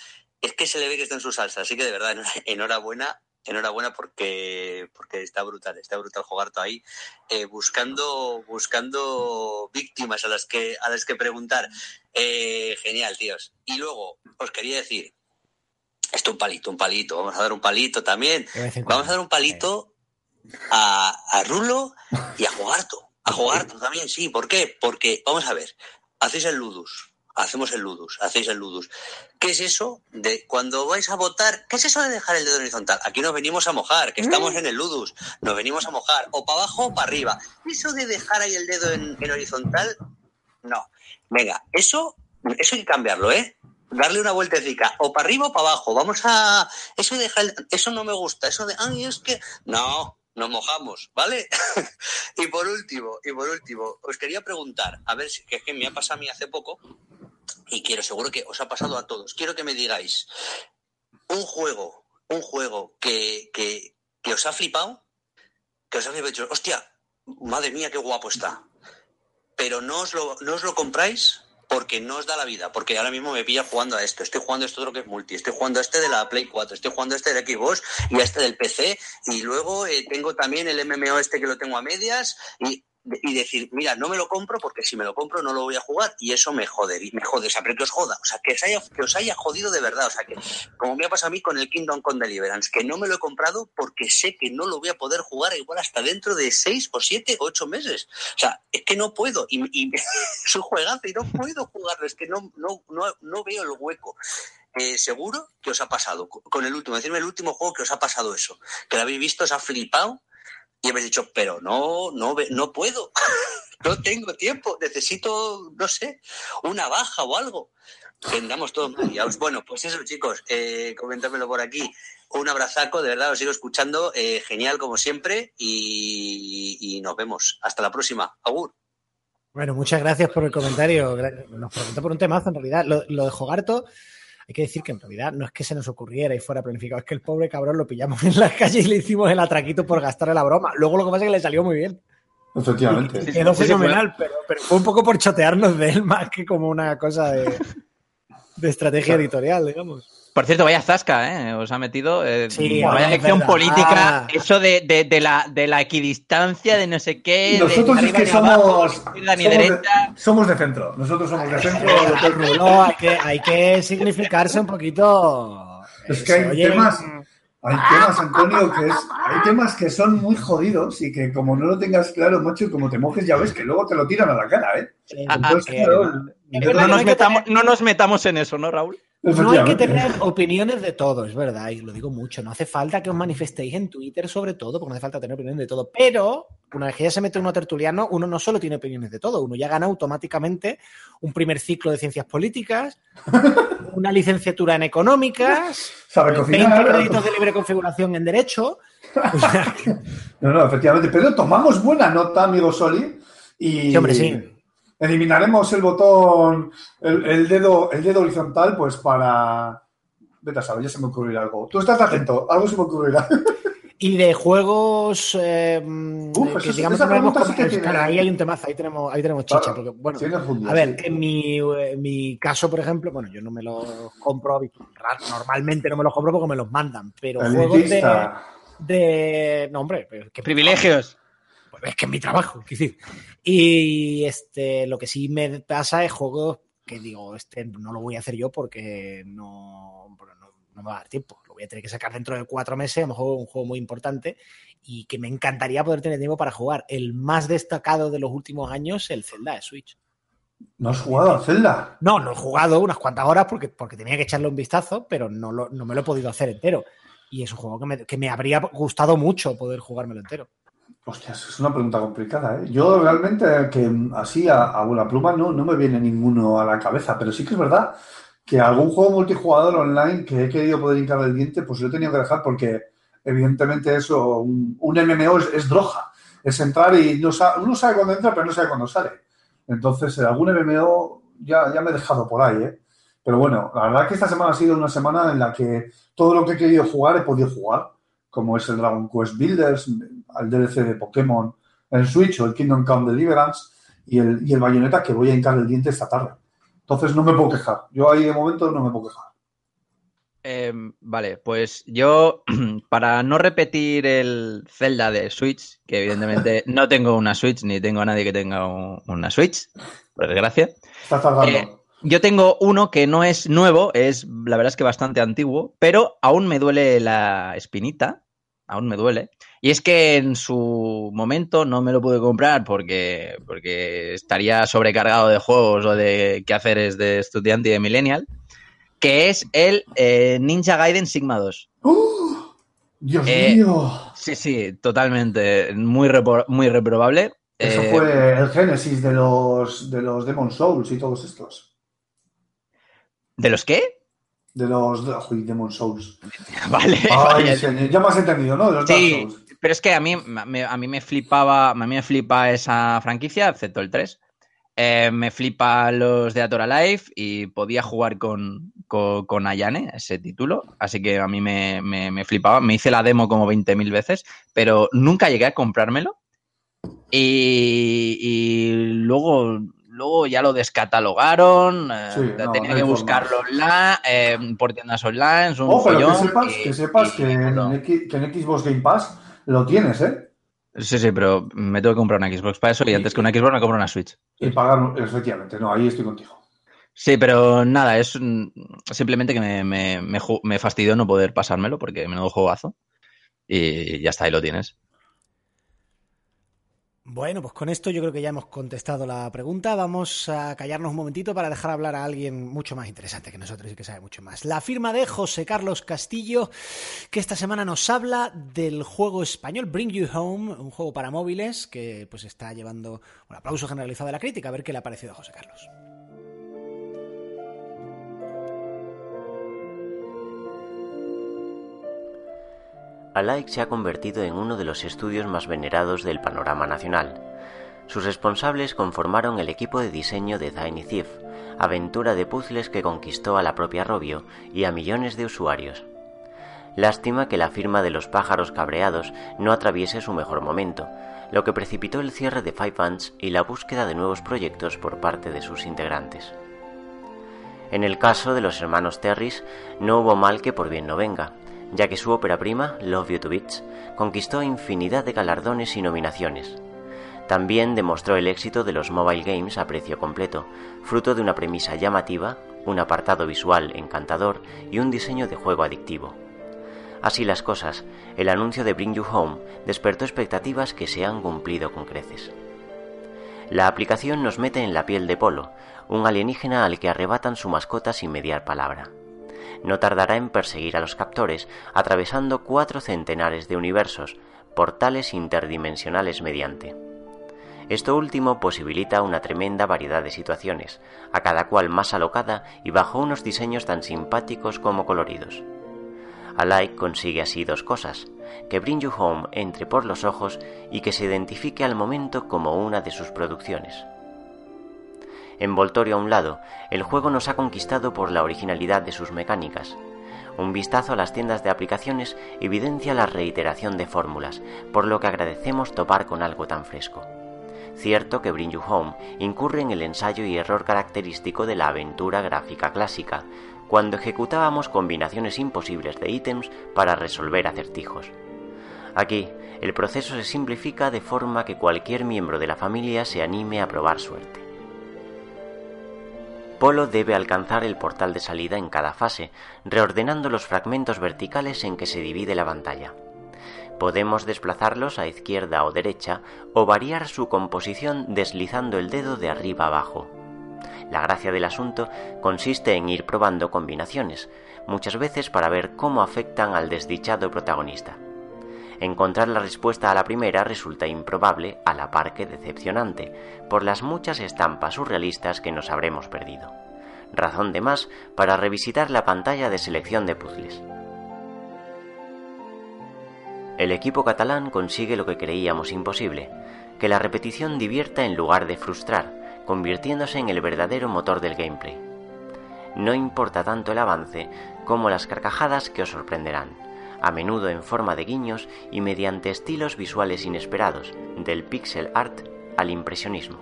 Speaker 7: es que se le ve que está en su salsa. Así que de verdad, enhorabuena, enhorabuena porque, porque está brutal, está brutal jugar todo ahí, eh, buscando, buscando víctimas a las que, a las que preguntar. Eh, genial, tíos. Y luego, os quería decir, esto un palito, un palito, vamos a dar un palito también. Vamos a dar un palito a, a Rulo y a Jugarto. A jugar también, sí. ¿Por qué? Porque, vamos a ver, hacéis el ludus, hacemos el ludus, hacéis el ludus. ¿Qué es eso de cuando vais a votar? ¿Qué es eso de dejar el dedo horizontal? Aquí nos venimos a mojar, que estamos en el ludus, nos venimos a mojar, o para abajo o para arriba. Eso de dejar ahí el dedo en, horizontal, no. Venga, eso, eso hay que cambiarlo, ¿eh? darle una vueltecita, o para arriba o para abajo. Vamos a. Eso de dejar. Eso no me gusta. Eso de. Ay, es que. No, nos mojamos, ¿vale? y por último, y por último, os quería preguntar, a ver si es que me ha pasado a mí hace poco, y quiero, seguro que os ha pasado a todos, quiero que me digáis un juego, un juego que, que, os ha flipado, que os habéis dicho, hostia, madre mía, qué guapo está. Pero no os lo, no os lo compráis porque no os da la vida, porque ahora mismo me pilla jugando a esto, estoy jugando a esto otro que es multi, estoy jugando a este de la Play 4, estoy jugando a este del Xbox y a este del PC, y luego eh, tengo también el MMO este que lo tengo a medias, y y decir, mira, no me lo compro porque si me lo compro no lo voy a jugar y eso me jode, me jode, o sea, pero que os joda, o sea, que os haya, que os haya jodido de verdad, o sea, que como me ha pasado a mí con el Kingdom Come Deliverance, que no me lo he comprado porque sé que no lo voy a poder jugar igual hasta dentro de seis o siete o ocho meses, o sea, es que no puedo y, y es un juegazo y no puedo jugarlo, es que no, no, no, no veo el hueco. Eh, seguro que os ha pasado con el último, decirme el último juego que os ha pasado eso, que lo habéis visto, os ha flipado y habéis dicho, pero no, no, no puedo, no tengo tiempo, necesito, no sé, una baja o algo. Vendamos todo Bueno, pues eso, chicos, eh, por aquí. Un abrazaco, de verdad, os sigo escuchando. Eh, genial, como siempre. Y, nos vemos. Hasta la próxima. Agur.
Speaker 2: Bueno, muchas gracias por el comentario. Nos pregunta por un temazo, en realidad. Lo, lo de Jogarto hay que decir que en realidad no es que se nos ocurriera y fuera planificado, es que el pobre cabrón lo pillamos en la calle y le hicimos el atraquito por gastarle la broma. Luego lo que pasa es que le salió muy bien.
Speaker 5: Efectivamente.
Speaker 2: quedó fenomenal, pero, fue un poco por chotearnos de él más que como una cosa de, de estrategia editorial, digamos.
Speaker 4: Por cierto, vaya zasca, ¿eh? Os ha metido. Eh, vaya elección política. Eso de, de, de, la, de la equidistancia, de no sé qué.
Speaker 5: Nosotros es que somos. somos, de, centro. Nosotros somos de centro.
Speaker 2: No, hay que, hay que significarse un poquito.
Speaker 5: Es que hay temas. Hay temas, Antonio, que es, hay temas que son muy jodidos y que como no lo tengas claro, macho, como te mojes ya ves que luego te lo tiran a la cara, ¿eh?
Speaker 4: no, nos metamos, no nos metamos en eso, ¿no, Raúl?
Speaker 2: No hay que tener opiniones de todo, es verdad, y lo digo mucho. No hace falta que os manifestéis en Twitter sobre todo, porque no hace falta tener opiniones de todo. Pero una vez que ya se mete uno tertuliano, uno no solo tiene opiniones de todo, uno ya gana automáticamente un primer ciclo de ciencias políticas, una licenciatura en económicas,
Speaker 5: ¿Sabe
Speaker 2: 20 créditos de libre configuración en derecho.
Speaker 5: no, no, efectivamente. Pero tomamos buena nota, amigo Soli. Y...
Speaker 2: Sí, hombre, sí
Speaker 5: eliminaremos el botón, el, dedo, el dedo horizontal, pues para. Vete a saber, ya se me ocurrirá algo. Tú estás atento, algo se me ocurrirá.
Speaker 2: Y de juegos eh, que digamos ahí hay un temazo, ahí tenemos, ahí tenemos chicha. porque, bueno, a ver, en mi, en mi, caso, por ejemplo, bueno, yo no me los compro normalmente no me los compro porque me los mandan, pero juegos de, de, No, hombre,
Speaker 4: ¿qué privilegios?
Speaker 2: Pues es que es mi trabajo, es decir. Y este, lo que sí me pasa es juegos que digo, este no lo voy a hacer yo porque no, no, me va a dar tiempo. Lo voy a tener que sacar dentro de cuatro meses, a lo mejor un juego muy importante y que me encantaría poder tener tiempo para jugar. El más destacado de los últimos años, el Zelda de Switch.
Speaker 5: ¿No has jugado a Zelda?
Speaker 2: No, no he jugado unas cuantas horas porque, porque tenía que echarle un vistazo, pero no, no me lo he podido hacer entero. Y es un juego que me, que me habría gustado mucho poder jugármelo entero.
Speaker 5: Hostias, es una pregunta complicada, ¿eh? Yo realmente, que así a, a pluma no, no me viene ninguno a la cabeza, pero sí que es verdad que algún juego multijugador online que he querido poder hincar el diente, pues lo he tenido que dejar porque evidentemente eso, un, MMO es, droga. Es entrar y no sabe, uno sabe cuándo entra, pero no sabe cuándo sale. Entonces, algún MMO ya, ya me he dejado por ahí, ¿eh? Pero bueno, la verdad que esta semana ha sido una semana en la que todo lo que he querido jugar he podido jugar, como es el Dragon Quest Builders, al DLC de Pokémon en Switch o el Kingdom Come Deliverance y el, y el Bayonetta que voy a hincar el diente esta tarde. Entonces no me puedo quejar. Yo ahí de momento no me puedo quejar.
Speaker 4: Em, vale, pues yo, para no repetir el Zelda de Switch, que evidentemente no tengo una Switch ni tengo a nadie que tenga una Switch, por desgracia.
Speaker 5: Eh,
Speaker 4: yo tengo uno que no es nuevo, es la verdad es que bastante antiguo, pero aún me duele la espinita, aún me duele, y es que en su momento no me lo pude comprar porque, porque estaría sobrecargado de juegos o de quehaceres de estudiante y de millennial, que es el eh, Ninja Gaiden Sigma 2.
Speaker 5: ¡Oh! ¡Dios eh, mío!
Speaker 4: Sí, sí, totalmente. Muy, muy reprobable.
Speaker 5: Eso eh, fue el génesis de los, de los Demon Souls y todos estos.
Speaker 4: ¿De los qué?
Speaker 5: De los Demon Souls.
Speaker 4: Vale.
Speaker 5: ya me has entendido, ¿no? De los
Speaker 4: sí, Souls. Pero es que a mí, a mí me flipaba, a mí me flipa esa franquicia, excepto el 3. Eh, me flipa los de Atora Life y podía jugar con, con, Ayane, ese título. Así que a mí me, me, flipaba. Me hice la demo como 20.000 veces, pero nunca llegué a comprármelo. Y, luego, luego ya lo descatalogaron. Eh, tenía que buscarlo online, eh, por tiendas online.
Speaker 5: Ojo, pero que sepas, que, sepas que, en, que en Xbox Game Pass lo tienes, ¿eh?
Speaker 4: Sí, sí, pero me tengo que comprar una Xbox para eso y antes que una Xbox me compro una Switch.
Speaker 5: Y pagar, efectivamente, no, ahí estoy contigo.
Speaker 4: Sí, pero nada, es simplemente que me, me, me, fastidió no poder pasármelo porque menudo juegazo. Y ya está, ahí lo tienes.
Speaker 2: Bueno, pues con esto yo creo que ya hemos contestado la pregunta. Vamos a callarnos un momentito para dejar hablar a alguien mucho más interesante que nosotros y que sabe mucho más. La firma de José Carlos Castillo, que esta semana nos habla del juego español Bring You Home, un juego para móviles que pues está llevando un aplauso generalizado de la crítica. A ver qué le ha parecido a José Carlos.
Speaker 8: Alike se ha convertido en uno de los estudios más venerados del panorama nacional. Sus responsables conformaron el equipo de diseño de Tiny Thief, aventura de puzzles que conquistó a la propia Robio y a millones de usuarios. Lástima que la firma de los pájaros cabreados no atraviese su mejor momento, lo que precipitó el cierre de Five Ants y la búsqueda de nuevos proyectos por parte de sus integrantes. En el caso de los hermanos Terris, no hubo mal que por bien no venga ya que su ópera prima, Love You to Bits, conquistó infinidad de galardones y nominaciones. También demostró el éxito de los mobile games a precio completo, fruto de una premisa llamativa, un apartado visual encantador y un diseño de juego adictivo. Así las cosas, el anuncio de Bring You Home despertó expectativas que se han cumplido con creces. La aplicación nos mete en la piel de Polo, un alienígena al que arrebatan su mascota sin mediar palabra no tardará en perseguir a los captores, atravesando cuatro centenares de universos, portales interdimensionales mediante. Esto último posibilita una tremenda variedad de situaciones, a cada cual más alocada y bajo unos diseños tan simpáticos como coloridos. Alike consigue así dos cosas, que Bring You Home entre por los ojos y que se identifique al momento como una de sus producciones. Envoltorio a un lado, el juego nos ha conquistado por la originalidad de sus mecánicas. Un vistazo a las tiendas de aplicaciones evidencia la reiteración de fórmulas, por lo que agradecemos topar con algo tan fresco. Cierto que Bring You Home incurre en el ensayo y error característico de la aventura gráfica clásica, cuando ejecutábamos combinaciones imposibles de ítems para resolver acertijos. Aquí, el proceso se simplifica de forma que cualquier miembro de la familia se anime a probar suerte. Polo debe alcanzar el portal de salida en cada fase, reordenando los fragmentos verticales en que se divide la pantalla. Podemos desplazarlos a izquierda o derecha o variar su composición deslizando el dedo de arriba abajo. La gracia del asunto consiste en ir probando combinaciones, muchas veces para ver cómo afectan al desdichado protagonista. Encontrar la respuesta a la primera resulta improbable, a la par que decepcionante, por las muchas estampas surrealistas que nos habremos perdido. Razón de más para revisitar la pantalla de selección de puzzles. El equipo catalán consigue lo que creíamos imposible, que la repetición divierta en lugar de frustrar, convirtiéndose en el verdadero motor del gameplay. No importa tanto el avance como las carcajadas que os sorprenderán a menudo en forma de guiños y mediante estilos visuales inesperados, del pixel art al impresionismo.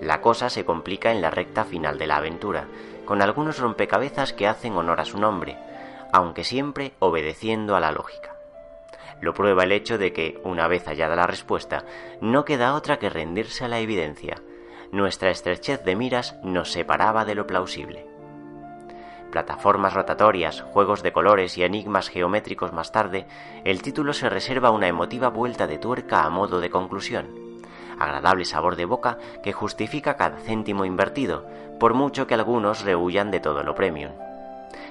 Speaker 8: La cosa se complica en la recta final de la aventura, con algunos rompecabezas que hacen honor a su nombre, aunque siempre obedeciendo a la lógica. Lo prueba el hecho de que, una vez hallada la respuesta, no queda otra que rendirse a la evidencia. Nuestra estrechez de miras nos separaba de lo plausible plataformas rotatorias, juegos de colores y enigmas geométricos más tarde, el título se reserva una emotiva vuelta de tuerca a modo de conclusión. Agradable sabor de boca que justifica cada céntimo invertido, por mucho que algunos rehuyan de todo lo premium.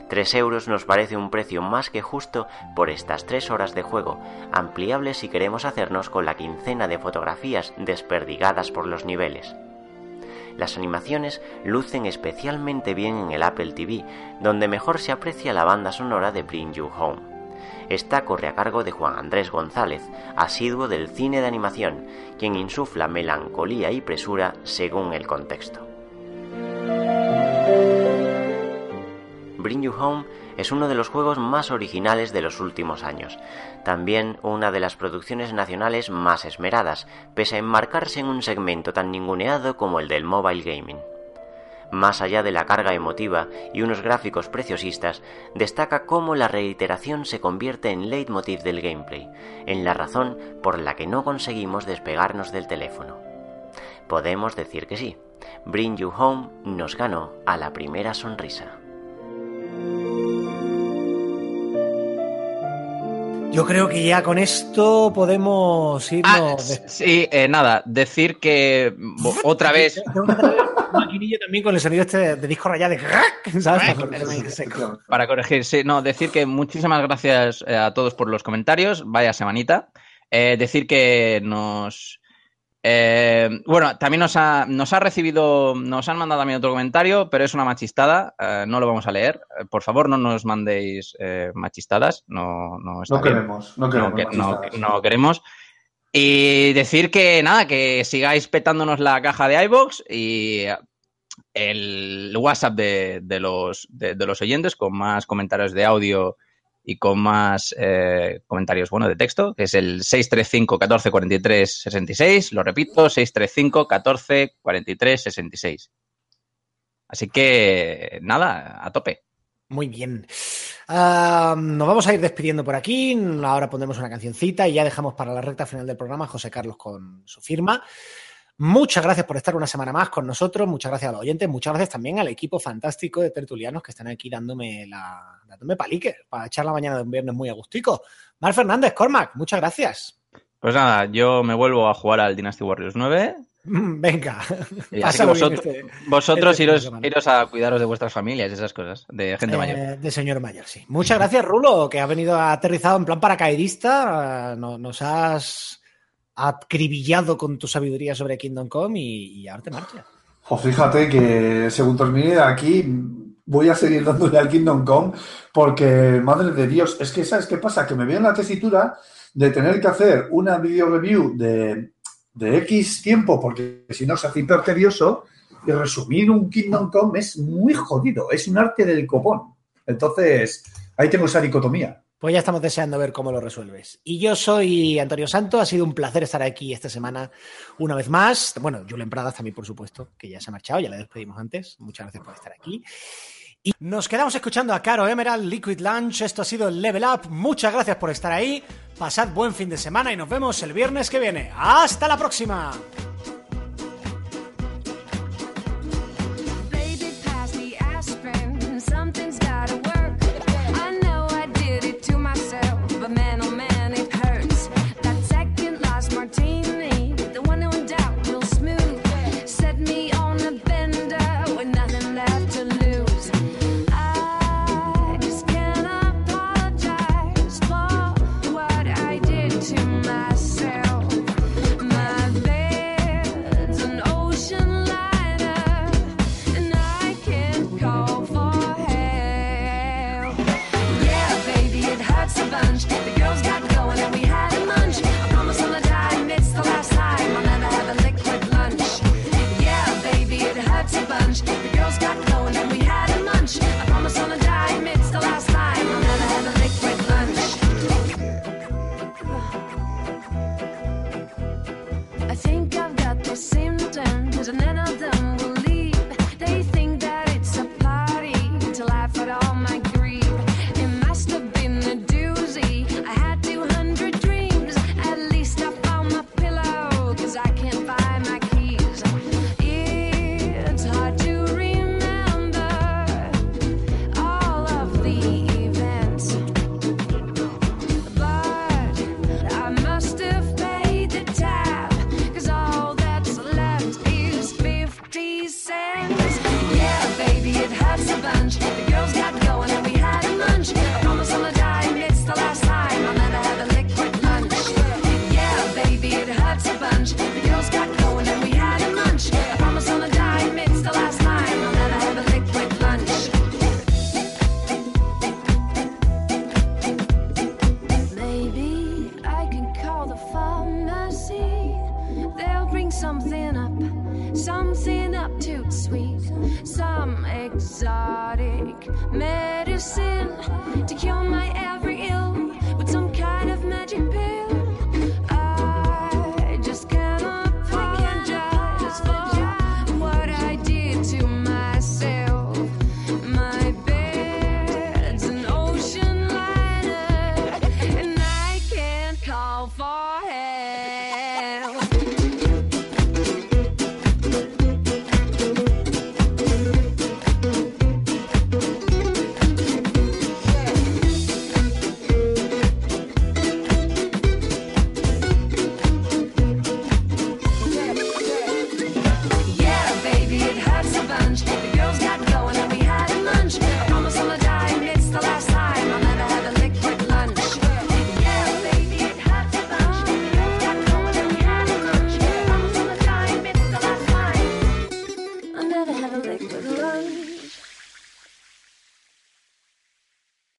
Speaker 8: Tres euros nos parece un precio más que justo por estas tres horas de juego, ampliables si queremos hacernos con la quincena de fotografías desperdigadas por los niveles. Las animaciones lucen especialmente bien en el Apple TV, donde mejor se aprecia la banda sonora de Bring You Home. Esta corre a cargo de Juan Andrés González, asiduo del cine de animación, quien insufla melancolía y presura según el contexto. Bring You Home es uno de los juegos más originales de los últimos años, también una de las producciones nacionales más esmeradas, pese a enmarcarse en un segmento tan ninguneado como el del mobile gaming. Más allá de la carga emotiva y unos gráficos preciosistas, destaca cómo la reiteración se convierte en leitmotiv del gameplay, en la razón por la que no conseguimos despegarnos del teléfono. Podemos decir que sí, Bring You Home nos ganó a la primera sonrisa.
Speaker 2: Yo creo que ya con esto podemos irnos.
Speaker 4: Ah, sí, eh, nada, decir que otra vez.
Speaker 2: maquinillo también con el sonido este de disco rayado
Speaker 4: Para corregir, sí, no, decir que muchísimas gracias eh, a todos por los comentarios, vaya semanita. Eh, decir que nos, eh, bueno, también nos ha, nos ha recibido, nos han mandado también otro comentario, pero es una machistada, eh, no lo vamos a leer. Eh, por favor, no nos mandéis machistadas, no, no,
Speaker 5: queremos, no queremos,
Speaker 4: no, queremos. Y decir que nada, que sigáis petándonos la caja de iBox y el WhatsApp de, los, de los oyentes con más comentarios de audio y con más eh, comentarios bueno, de texto, que es el 635 14 43 66. Lo repito, 635 14 43 66. Así que nada, a tope.
Speaker 2: Muy bien. Ah, nos vamos a ir despidiendo por aquí. Ahora pondremos una cancioncita y ya dejamos para la recta final del programa José Carlos con su firma. Muchas gracias por estar una semana más con nosotros, muchas gracias a los oyentes, muchas gracias también al equipo fantástico de tertulianos que están aquí dándome la dándome palique para echar la mañana de un viernes muy agustico. Mar Fernández, Cormac, muchas gracias.
Speaker 4: Pues nada, yo me vuelvo a jugar al Dynasty Warriors 9.
Speaker 2: Venga,
Speaker 4: vosotros, este- vosotros este iros, a cuidaros de vuestras familias, esas cosas, de gente mayor.
Speaker 2: Eh, de señor mayor, sí. Muchas gracias, Rulo, que ha venido aterrizado en plan paracaidista. Nos has acribillado con tu sabiduría sobre Kingdom Come y, ahora te marcha.
Speaker 5: Pues fíjate que según termine aquí voy a seguir dándole al Kingdom Come porque, madre de Dios, es que ¿sabes qué pasa? Que me veo en la tesitura de tener que hacer una video review de, de X tiempo porque si no se hace hiper tedioso y resumir un Kingdom Come es muy jodido, es un arte del copón. Entonces, ahí tengo esa dicotomía.
Speaker 2: Pues ya estamos deseando ver cómo lo resuelves. Y yo soy Antonio Santo, ha sido un placer estar aquí esta semana una vez más. Bueno, Julen Pradas también, por supuesto, que ya se ha marchado, ya le despedimos antes. Muchas gracias por estar aquí. Y nos quedamos escuchando a Caro Emerald, Liquid Lunch. Esto ha sido Level Up. Muchas gracias por estar ahí. Pasad buen fin de semana y nos vemos el viernes que viene. ¡Hasta la próxima!